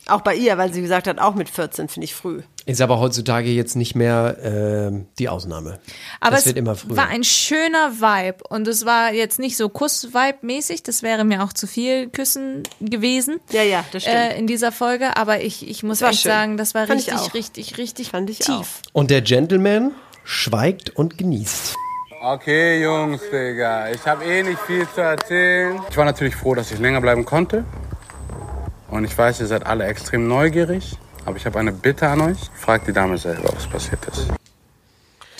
Auch bei ihr, weil sie gesagt hat, auch mit 14 finde ich früh. Ist aber heutzutage jetzt nicht mehr ähm, die Ausnahme. Aber das es wird immer früher. war ein schöner Vibe und es war jetzt nicht so Kuss-Vibe-mäßig, das wäre mir auch zu viel Küssen gewesen. Ja, ja, das stimmt. Äh, in dieser Folge, aber ich, ich muss echt schön. sagen, das war Fand ich richtig, auch. richtig, richtig Fand ich tief. auch. und der Gentleman schweigt und genießt. Okay, Jungs, Digga, ich habe eh nicht viel zu erzählen. Ich war natürlich froh, dass ich länger bleiben konnte. Und ich weiß, ihr seid alle extrem neugierig. Aber ich habe eine Bitte an euch. Fragt die Dame selber, was passiert ist.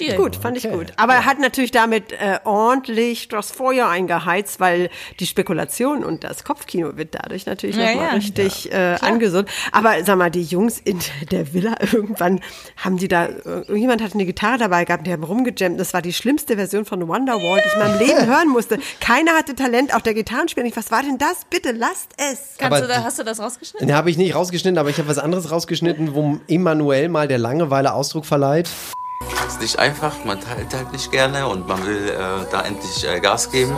Deal. Gut, fand ich gut. Aber er hat natürlich damit äh, ordentlich das Feuer eingeheizt, weil die Spekulation und das Kopfkino wird dadurch natürlich Ja, nochmal ja. richtig äh, angesund. Aber sag mal, die Jungs in (laughs) der Villa, irgendwann haben die da, äh, irgendjemand hat eine Gitarre dabei gehabt, die haben rumgejammt. Das war die schlimmste Version von Wonderwall, die ich in meinem Leben hören musste. Keiner hatte Talent, auch der Gitarrenspieler nicht. Was war denn das? Bitte lasst es. Kannst Aber du da, hast du das rausgeschnitten? Den habe ich nicht rausgeschnitten, aber ich habe was anderes rausgeschnitten, wo Immanuel mal der Langeweile Ausdruck verleiht. Ist nicht einfach, man teilt halt nicht gerne und man will äh, da endlich äh, Gas geben.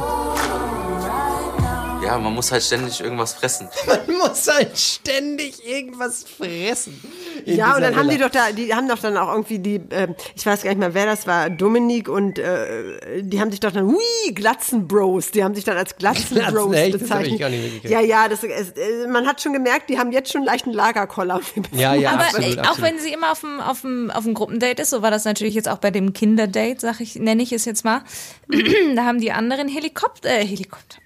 Ja, man muss halt ständig irgendwas fressen. (laughs) Man muss halt ständig irgendwas fressen. Ja, und dann haben die Villa. doch da, die haben doch dann auch irgendwie die, ähm, ich weiß gar nicht mehr, wer das war, Dominik und äh, die haben sich doch dann, hui, Glatzenbros, die haben sich dann als Glatzenbros (laughs) Glatzen, echt? Das hab bezeichnet. ich gar nicht mitgekriegt. ja, ja, das, es, äh, man hat schon gemerkt, die haben jetzt schon leicht einen Lagerkoller. (laughs) Ja, ja, Aber absolut, auch absolut. wenn sie immer auf dem, auf, dem, auf dem Gruppendate ist, so war das natürlich jetzt auch bei dem Kinderdate, sag ich, nenne ich es jetzt mal. (clears throat) da haben die anderen Helikopter, äh, Helikopter.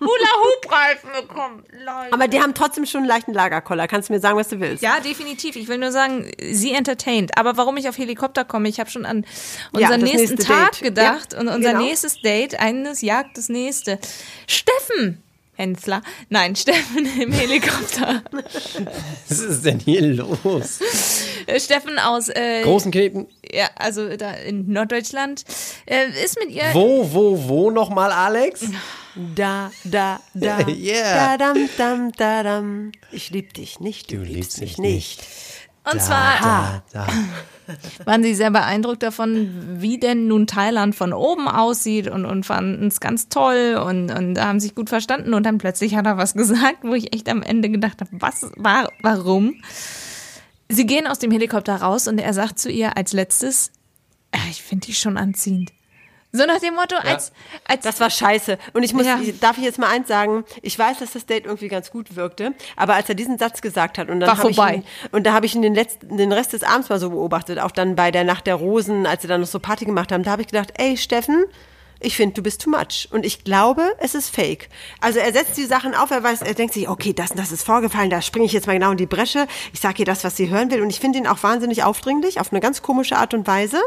Hula-Hoop-Reifen bekommen. Leute. Aber die haben trotzdem schon einen leichten Lagerkoller. Kannst du mir sagen, was du willst? Ja, definitiv. Ich will nur sagen, sie entertained. Aber warum ich auf Helikopter komme, ich habe schon an Ja, unseren das nächsten nächste Tag Date. gedacht Ja, und unser genau. nächstes Date, eines jagt das nächste. Steffen Hensler, nein, (laughs) Steffen im Helikopter. (laughs) Was ist denn hier los? Äh, Steffen aus äh, Großen Kneten. ja, also da in Norddeutschland äh, ist mit ihr Wo, wo, wo nochmal, Alex? (laughs) Da, da, da. (laughs) Yeah. Da, dam, dam, da, dam. Ich lieb dich nicht, du, Du liebst liebst mich mich nicht. und zwar Da, da. (laughs) waren sie sehr beeindruckt davon, wie denn nun Thailand von oben aussieht und, und fanden es ganz toll und, und haben sich gut verstanden und dann plötzlich hat er was (laughs) gesagt, wo ich echt am Ende gedacht habe, was war, warum? Sie gehen aus dem Helikopter raus und er sagt zu ihr als letztes, "Ah, ich finde die schon anziehend. So nach dem Motto, als, als Das war scheiße. Und ich muss, Ja. darf ich jetzt mal eins sagen? Ich weiß, dass das Date irgendwie ganz gut wirkte, aber als er diesen Satz gesagt hat und dann War habe ich vorbei. ihn, und da habe ich ihn den letzten, den Rest des Abends mal so beobachtet, auch dann bei der Nacht der Rosen, als sie dann noch so Party gemacht haben, da habe ich gedacht, ey Steffen, ich finde, du bist too much. Und ich glaube, es ist fake. Also er setzt die Sachen auf, er weiß, er denkt sich, okay, das und das ist vorgefallen, da springe ich jetzt mal genau in die Bresche. Ich sage ihr das, was sie hören will. Und ich finde ihn auch wahnsinnig aufdringlich, auf eine ganz komische Art und Weise.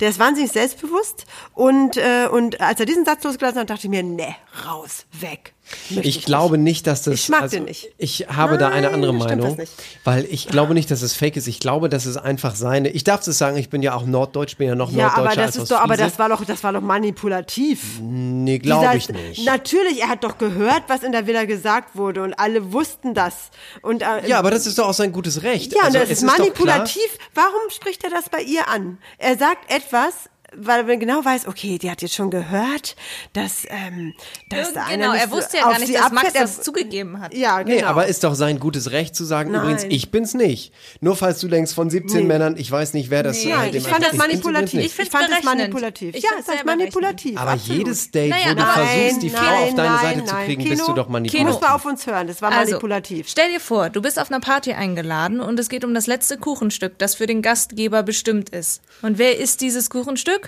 Der ist wahnsinnig selbstbewusst. Und, äh, und als er diesen Satz losgelassen hat, dachte ich mir, ne, raus, weg. Möchte Ich glaube nicht, dass das. Ich mag also, den nicht. Ich habe da eine Nein, andere Meinung, nicht. weil ich glaube nicht, dass es fake ist. Ich glaube, dass es einfach seine. Ich darf es sagen, ich bin ja auch Norddeutsch, bin ja noch Ja, Norddeutscher aber das ist doch, aber das war doch, das war doch manipulativ. Nee, glaube ich nicht. Natürlich, er hat doch gehört, was in der Villa gesagt wurde und alle wussten das. Und, äh, Ja, aber das ist doch auch sein gutes Recht. Ja, also, und das ist manipulativ. Warum spricht er das bei ihr an? Er sagt etwas, weil er genau weiß, okay, die hat jetzt schon gehört, dass, ähm, dass da einer genau, nicht er wusste ja auf gar nicht, dass Max abfährt. das zugegeben hat. Ja, genau. Nee, aber ist doch sein gutes Recht zu sagen, Nein. übrigens, ich bin's nicht. Nur falls du denkst von 17 Nee. Männern, ich weiß nicht, wer das Nein, halt ich fand das manipulativ. Ich, nicht. fand das manipulativ. Ich ja, ist sehr manipulativ. Aber absolut. jedes Date, Naja, wo du versuchst, die Frau auf deine Seite zu kriegen, Kino, bist du doch Du manipulativ. musst mal auf uns hören, das war Also, manipulativ. stell dir vor, du bist auf einer Party eingeladen und es geht um das letzte Kuchenstück, das für den Gastgeber bestimmt ist. Und wer isst dieses Kuchenstück?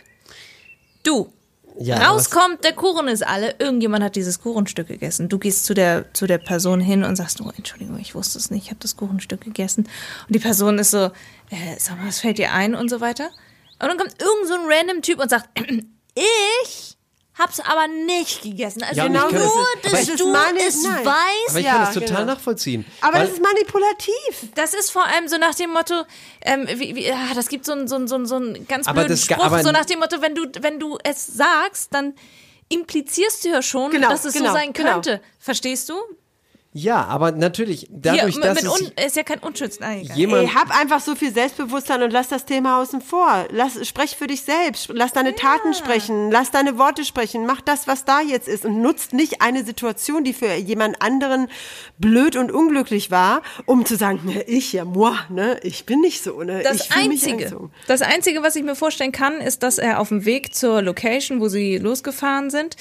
Du. Ja, Rauskommt, der Kuchen ist alle. Irgendjemand hat dieses Kuchenstück gegessen. Du gehst zu der, zu der Person hin und sagst, oh, Entschuldigung, ich wusste es nicht, ich habe das Kuchenstück gegessen. Und die Person ist so, äh, sag mal, was fällt dir ein und so weiter. Und dann kommt irgend so ein random Typ und sagt, (clears throat) ich hab's aber nicht gegessen. Also Ja, ich nur, das- dass du es nein. weißt. Aber ich Ja, kann das total genau. nachvollziehen. Aber das ist manipulativ. Das ist vor allem so nach dem Motto, ähm, wie, wie, ah, das gibt so einen so einen- so einen- so einen ganz Aber blöden das Spruch, so nach dem Motto, wenn du, wenn du es sagst, dann implizierst du ja schon, Genau, dass es genau, so sein genau. könnte. Verstehst du? Ja, aber natürlich, dadurch, Hier, dass es un, ist ja kein Unschütz. Egal. jemand... Ey, hab einfach so viel Selbstbewusstsein und lass das Thema außen vor. Lass, sprech für dich selbst. Lass deine Taten sprechen. Lass deine Worte sprechen. Mach das, was da jetzt ist und nutzt nicht eine Situation, die für jemand anderen blöd und unglücklich war, um zu sagen, ne, ich ja, moi, ne, ich bin nicht so, ne, Das ich fühl mich Einzige, angezogen. das Einzige, was ich mir vorstellen kann, ist, dass er auf dem Weg zur Location, wo sie losgefahren sind,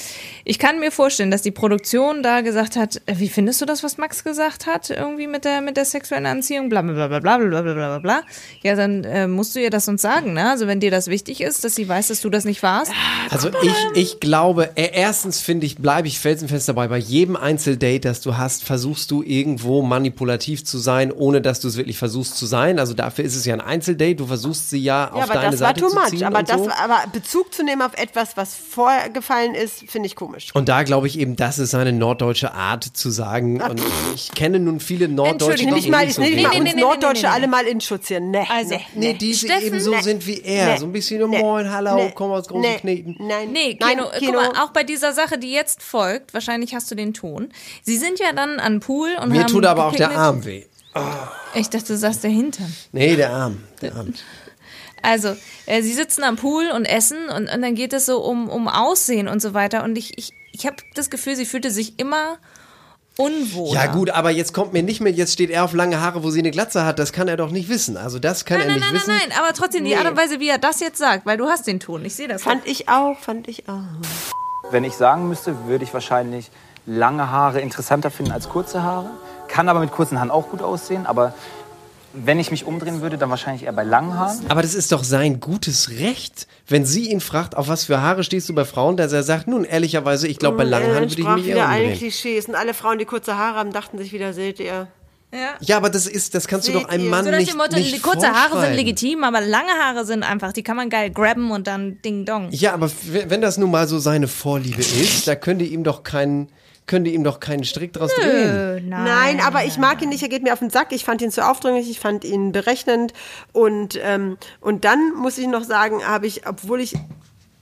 ich kann mir vorstellen, dass die Produktion da gesagt hat, äh, wie findest du das, was Max gesagt hat, irgendwie mit der, mit der sexuellen Anziehung, bla bla bla bla bla bla bla bla bla. Ja, dann äh, musst du ihr das uns sagen, ne? Also wenn dir das wichtig ist, dass sie weiß, dass du das nicht warst. Also ich, ich glaube, äh, erstens finde ich, bleibe ich felsenfest dabei, bei jedem Einzeldate, das du hast, versuchst du irgendwo manipulativ zu sein, ohne dass du es wirklich versuchst zu sein. Also dafür ist es ja ein Einzeldate, du versuchst sie ja auf Ja, aber deine das war Seite too zu much. ziehen Aber, und das, so. aber Bezug zu nehmen auf etwas, was vorgefallen ist, finde ich komisch. Und da glaube ich eben, das ist eine norddeutsche Art zu sagen. Und ich kenne nun viele Norddeutsche, die nicht mal, nicht ich so nicht mal Nee, nee, uns Norddeutsche nee, nee. alle mal in Schutz hier. Nee, Also, nee, Nee, die Steffen, eben so nee, sind wie er. nee, so ein bisschen, nee, moin, hallo, nee, komm aus großen nee, Kneten. Nein, Nee, nein, Kino, guck mal, auch bei dieser Sache, die jetzt folgt, wahrscheinlich hast du den Ton. Sie sind ja dann an Pool und Mir haben tut aber auch der. Arm weh. Ich dachte, du sagst der Hintern. Nee, der Arm. Der Arm. (laughs) Also, äh, sie sitzen am Pool und essen und, und dann geht es so um, um Aussehen und so weiter. Und ich, ich, ich habe das Gefühl, sie fühlte sich immer unwohl. Ja gut, aber jetzt kommt mir nicht mehr, jetzt steht er auf lange Haare, wo sie eine Glatze hat. Das kann er doch nicht wissen. Also das kann Nein, er nein, nicht nein, wissen. nein, nein, aber trotzdem die. Art und Weise, wie er das jetzt sagt, weil du hast den Ton, ich sehe das. Fand ich auch, fand ich auch. Wenn ich sagen müsste, würde ich wahrscheinlich lange Haare interessanter finden als kurze Haare. Kann aber mit kurzen Haaren auch gut aussehen. Aber wenn ich mich umdrehen würde, dann wahrscheinlich eher bei langen Haaren. Aber das ist doch sein gutes Recht, wenn sie ihn fragt, auf was für Haare stehst du bei Frauen, dass er sagt, nun ehrlicherweise, ich glaube bei langen Haaren würde ich mich eher wieder allen umdrehen. Klischees. Und alle Frauen, die kurze Haare haben, dachten sich wieder, seht ihr. Ja. Ja, aber das ist, das kannst du Seht doch einem ihr? Mann So nicht, dem Motto, nicht kurze Haare sind legitim, aber lange Haare sind einfach, die kann man geil grabben und dann Ding Dong. Ja, aber wenn das nun mal so seine Vorliebe ist, da könnte ihm doch keinen, könnte ihm doch keinen Strick draus drehen. Nein, aber ich mag ihn nicht, er geht mir auf den Sack. Ich fand ihn zu aufdringlich, ich fand ihn berechnend. Und, ähm, und dann muss ich noch sagen, habe ich, obwohl ich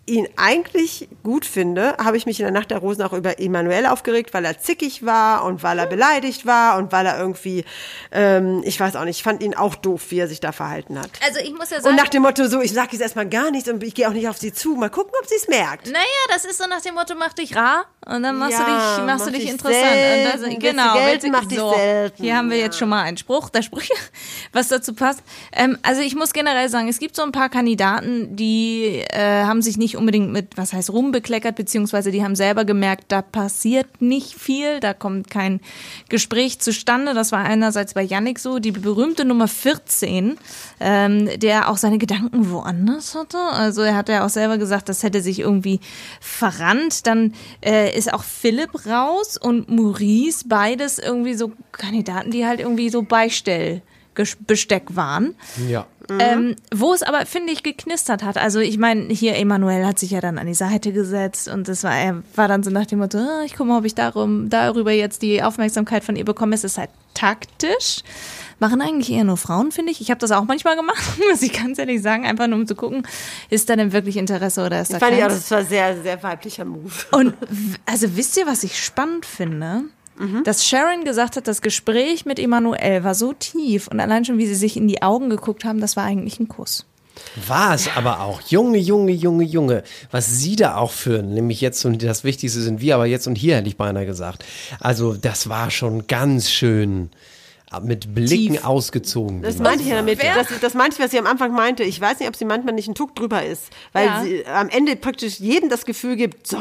ihn eigentlich gut finde, habe ich mich in der Nacht der Rosen auch über Emanuel aufgeregt, weil er zickig war und weil er beleidigt war und weil er irgendwie, ähm, ich weiß auch nicht, ich fand ihn auch doof, wie er sich da verhalten hat. Also ich muss ja sagen, Und nach dem Motto so, ich sage jetzt erstmal gar nichts und ich gehe auch nicht auf sie zu. Mal gucken, ob sie es merkt. Naja, das ist so nach dem Motto, mach dich rar und dann machst Ja, du dich, machst mach du dich dich interessant. selten. und das, genau, du- mach dich so, selten. Hier haben wir jetzt schon mal einen Spruch, der Sprüche, (laughs) was dazu passt. Ähm, also ich muss generell sagen, es gibt so ein paar Kandidaten, die äh, haben sich nicht unbedingt mit, was heißt rumbekleckert, beziehungsweise die haben selber gemerkt, da passiert nicht viel, da kommt kein Gespräch zustande. Das war einerseits bei Yannick so, die berühmte Nummer 14, ähm, der auch seine Gedanken woanders hatte. Also er hat ja auch selber gesagt, das hätte sich irgendwie verrannt. Dann äh, ist auch Philipp raus und Maurice, beides irgendwie so Kandidaten, die halt irgendwie so Beistellbesteck waren. Ja. Ähm, wo es aber, finde ich, geknistert hat. Also ich meine, hier Emanuel hat sich ja dann an die Seite gesetzt und das war, er war dann so nach dem Motto, ah, ich gucke mal, ob ich darum, darüber jetzt die Aufmerksamkeit von ihr bekomme. Es ist halt taktisch. Machen eigentlich eher nur Frauen, finde ich. Ich habe das auch manchmal gemacht, (laughs) muss ich ganz ehrlich sagen, einfach nur um zu gucken, ist da denn wirklich Interesse oder ist da Das fand ich auch, keins? das war sehr, sehr weiblicher Move. Und also wisst ihr, was ich spannend finde? Dass Sharon gesagt hat, das Gespräch mit Emanuel war so tief und allein schon, wie sie sich in die Augen geguckt haben, das war eigentlich ein Kuss. War es aber auch. Junge, Junge, Junge, Junge. Was sie da auch führen, nämlich jetzt und das Wichtigste sind wir, aber jetzt und hier hätte ich beinahe gesagt. Also, das war schon ganz schön mit Blicken ausgezogen. Das meinte ich ja damit. Das, das meinte ich, was sie am Anfang meinte. Ich weiß nicht, ob sie manchmal nicht ein Tuck drüber ist. Weil Ja. sie am Ende praktisch jedem das Gefühl gibt, so,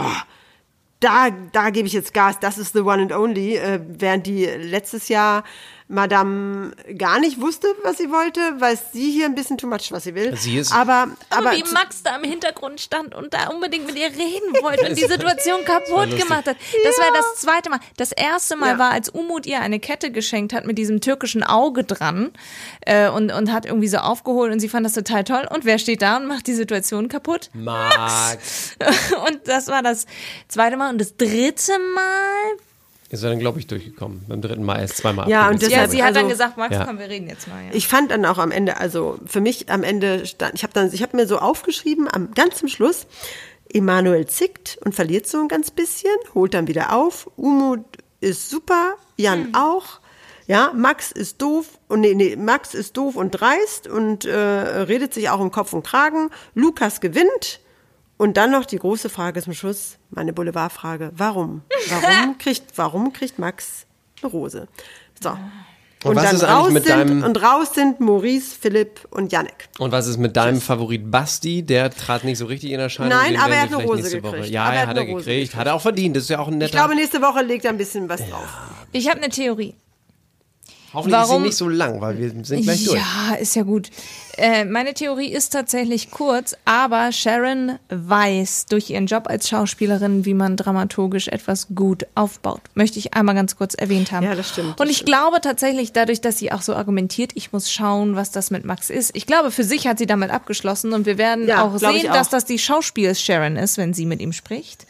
da, da gebe ich jetzt Gas, das ist the one and only. Äh, während die letztes Jahr Madame gar nicht wusste, was sie wollte, weiß sie hier ein bisschen too much, was sie will. Sie ist- aber, Aber, aber wie Max da im Hintergrund stand und da unbedingt mit ihr reden (laughs) wollte und die Situation kaputt gemacht hat. Das war das zweite Mal. Das erste Mal Ja. war, als Umut ihr eine Kette geschenkt hat mit diesem türkischen Auge dran äh, und, und hat irgendwie so aufgeholt und sie fand das total toll. Und wer steht da und macht die Situation kaputt? Max. (laughs) Und das war das zweite Mal. Und das dritte Mal Ist er dann, glaube ich, durchgekommen. Beim dritten Mal erst zweimal Ja, und abgewiesen. Ja, Deshalb, sie hat dann also- gesagt, Max, Ja. komm, wir reden jetzt mal. Ja. Ich fand dann auch am Ende, also für mich am Ende stand, ich habe dann, ich habe mir so aufgeschrieben, am ganz zum Schluss, Emanuel zickt und verliert so ein ganz bisschen, holt dann wieder auf. Umut ist super, Jan auch. Ja, Max ist doof und nee, nee, Max ist doof und dreist und äh, redet sich auch um Kopf und Kragen. Lukas gewinnt. Und dann noch die große Frage zum Schluss, meine Boulevardfrage. Warum? Warum (laughs) kriegt, warum kriegt Max eine Rose? So. Und was dann ist raus mit sind, deinem- Und raus sind Maurice, Philipp und Yannick. Und was ist mit deinem Favorit Basti? Der trat nicht so richtig in Erscheinung. Nein, aber er hat eine Rose nächste Woche- gekriegt. Ja, Aber er hat hat er eine Rose gekriegt. Hat er auch verdient. Das ist ja auch ein Ich netter. glaube, nächste Woche legt er ein bisschen was drauf. Ich habe eine Theorie. Hoffentlich ist sie warum- nicht so lang, weil wir sind gleich durch. Ja, ist ja gut. Äh, meine Theorie ist tatsächlich kurz, aber Sharon weiß durch ihren Job als Schauspielerin, wie man dramaturgisch etwas gut aufbaut. Möchte ich einmal ganz kurz erwähnt haben. Ja, das stimmt, Und ich glaube tatsächlich, dadurch, dass sie auch so argumentiert, ich muss schauen, was das mit Max ist. Ich glaube, für sich hat sie damit abgeschlossen und wir werden Ja, auch sehen, auch. dass das die Schauspiel-Sharon ist, wenn sie mit ihm spricht.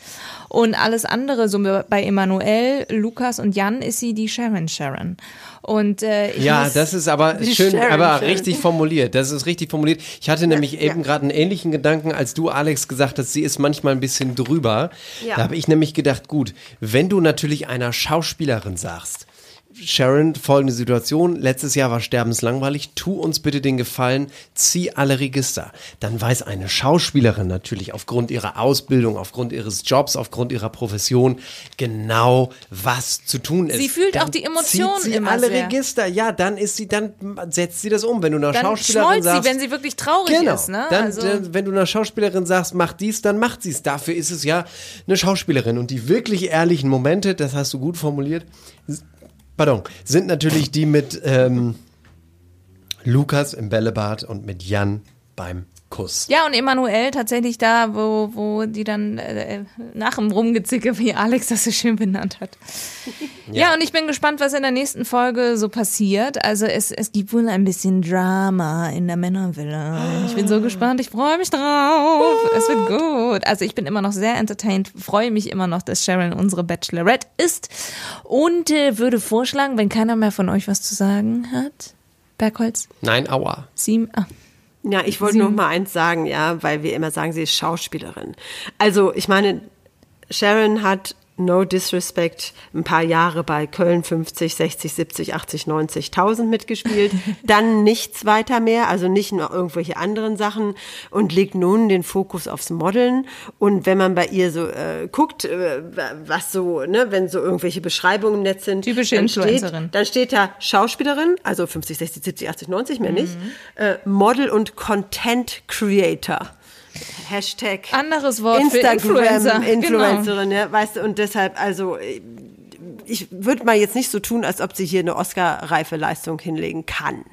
Und alles andere, so bei Emanuel, Lukas und Jan, ist sie die Sharon Sharon. Und äh, ich Ja, das ist aber (laughs) schön, Sharon, aber Sharon. richtig formuliert. Das ist richtig formuliert. Ich hatte nämlich eben gerade einen ähnlichen Gedanken, als du, Alex, gesagt hast, sie ist manchmal ein bisschen drüber. Ja. Da habe ich nämlich gedacht, gut, wenn du natürlich einer Schauspielerin sagst, Sharon, folgende Situation. Letztes Jahr war sterbenslangweilig. Tu uns bitte den Gefallen, zieh alle Register. Dann weiß eine Schauspielerin natürlich aufgrund ihrer Ausbildung, aufgrund ihres Jobs, aufgrund ihrer Profession genau, was zu tun ist. Sie fühlt Dann auch die Emotionen zieht sie immer alle sehr. Register. Ja, dann ist sie, dann setzt sie das um. Wenn du einer dann Schauspielerin schmollt sie, sagst, wenn sie wirklich traurig Genau. ist. Ne? Dann, also, dann, wenn du einer Schauspielerin sagst, mach dies, dann macht sie es. Dafür ist es ja eine Schauspielerin. Und die wirklich ehrlichen Momente, das hast du gut formuliert, pardon, sind natürlich die mit ähm, Lukas im Bällebad und mit Jan beim Kuss. ja, und Emanuel tatsächlich da, wo, wo die dann äh, nach dem Rumgezicke, wie Alex das so schön benannt hat. (laughs) Ja. und ich bin gespannt, was in der nächsten Folge so passiert. Also es, es gibt wohl ein bisschen Drama in der Männervilla. Ich bin so gespannt, ich freue mich drauf. Es wird gut. Also ich bin immer noch sehr entertained, freue mich immer noch, dass Sharon unsere Bachelorette ist und äh, würde vorschlagen, wenn keiner mehr von euch was zu sagen hat, Bergholz, Nein, aua. Siem, ah, Ja, ich wollte Sie- noch mal eins sagen, ja, weil wir immer sagen, sie ist Schauspielerin. Also, ich meine, Sharon hat no disrespect ein paar Jahre bei Köln 50, 60, 70, 80, 90.000 mitgespielt, (laughs) dann nichts weiter mehr, also nicht noch irgendwelche anderen Sachen und legt nun den Fokus aufs Modeln und wenn man bei ihr so äh, guckt, äh, was so, ne, wenn so irgendwelche Beschreibungen im Netz sind, Typische dann steht, Influencerin. dann steht da Schauspielerin, also 50, 60, 70, 80, 90, mehr nicht, Mhm. äh, Model und Content Creator. Hashtag Anderes Wort für Instagram Influencer. Genau. Influencerin, ja, weißt du, und deshalb, also ich würde mal jetzt nicht so tun, als ob sie hier eine Oscar-reife Leistung hinlegen kann.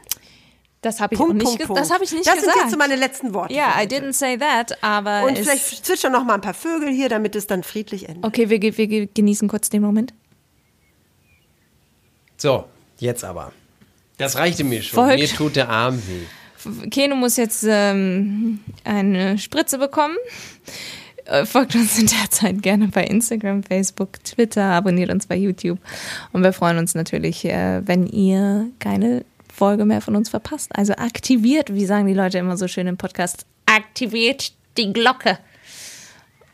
Das habe ich Punkt, nicht, Punkt, das habe ich nicht das gesagt. sind jetzt so meine letzten Worte. Ja, für I didn't say that, aber Und vielleicht zwitschern noch mal ein paar Vögel hier, damit es dann friedlich endet. Okay, wir, wir ge- genießen kurz den Moment. So, jetzt aber. Das reichte mir schon. Folgt- Mir tut der Arm weh. Keno muss jetzt ähm, eine Spritze bekommen. Äh, Folgt uns in der Zeit gerne bei Instagram, Facebook, Twitter, abonniert uns bei YouTube. Und wir freuen uns natürlich, äh, wenn ihr keine Folge mehr von uns verpasst. Also aktiviert, wie sagen die Leute immer so schön im Podcast, aktiviert die Glocke.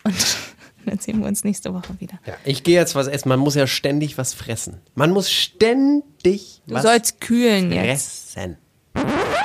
Und (laughs) dann sehen wir uns nächste Woche wieder. Ja, ich gehe jetzt was essen. Man muss ja ständig was fressen. Man muss ständig Du was sollst kühlen jetzt.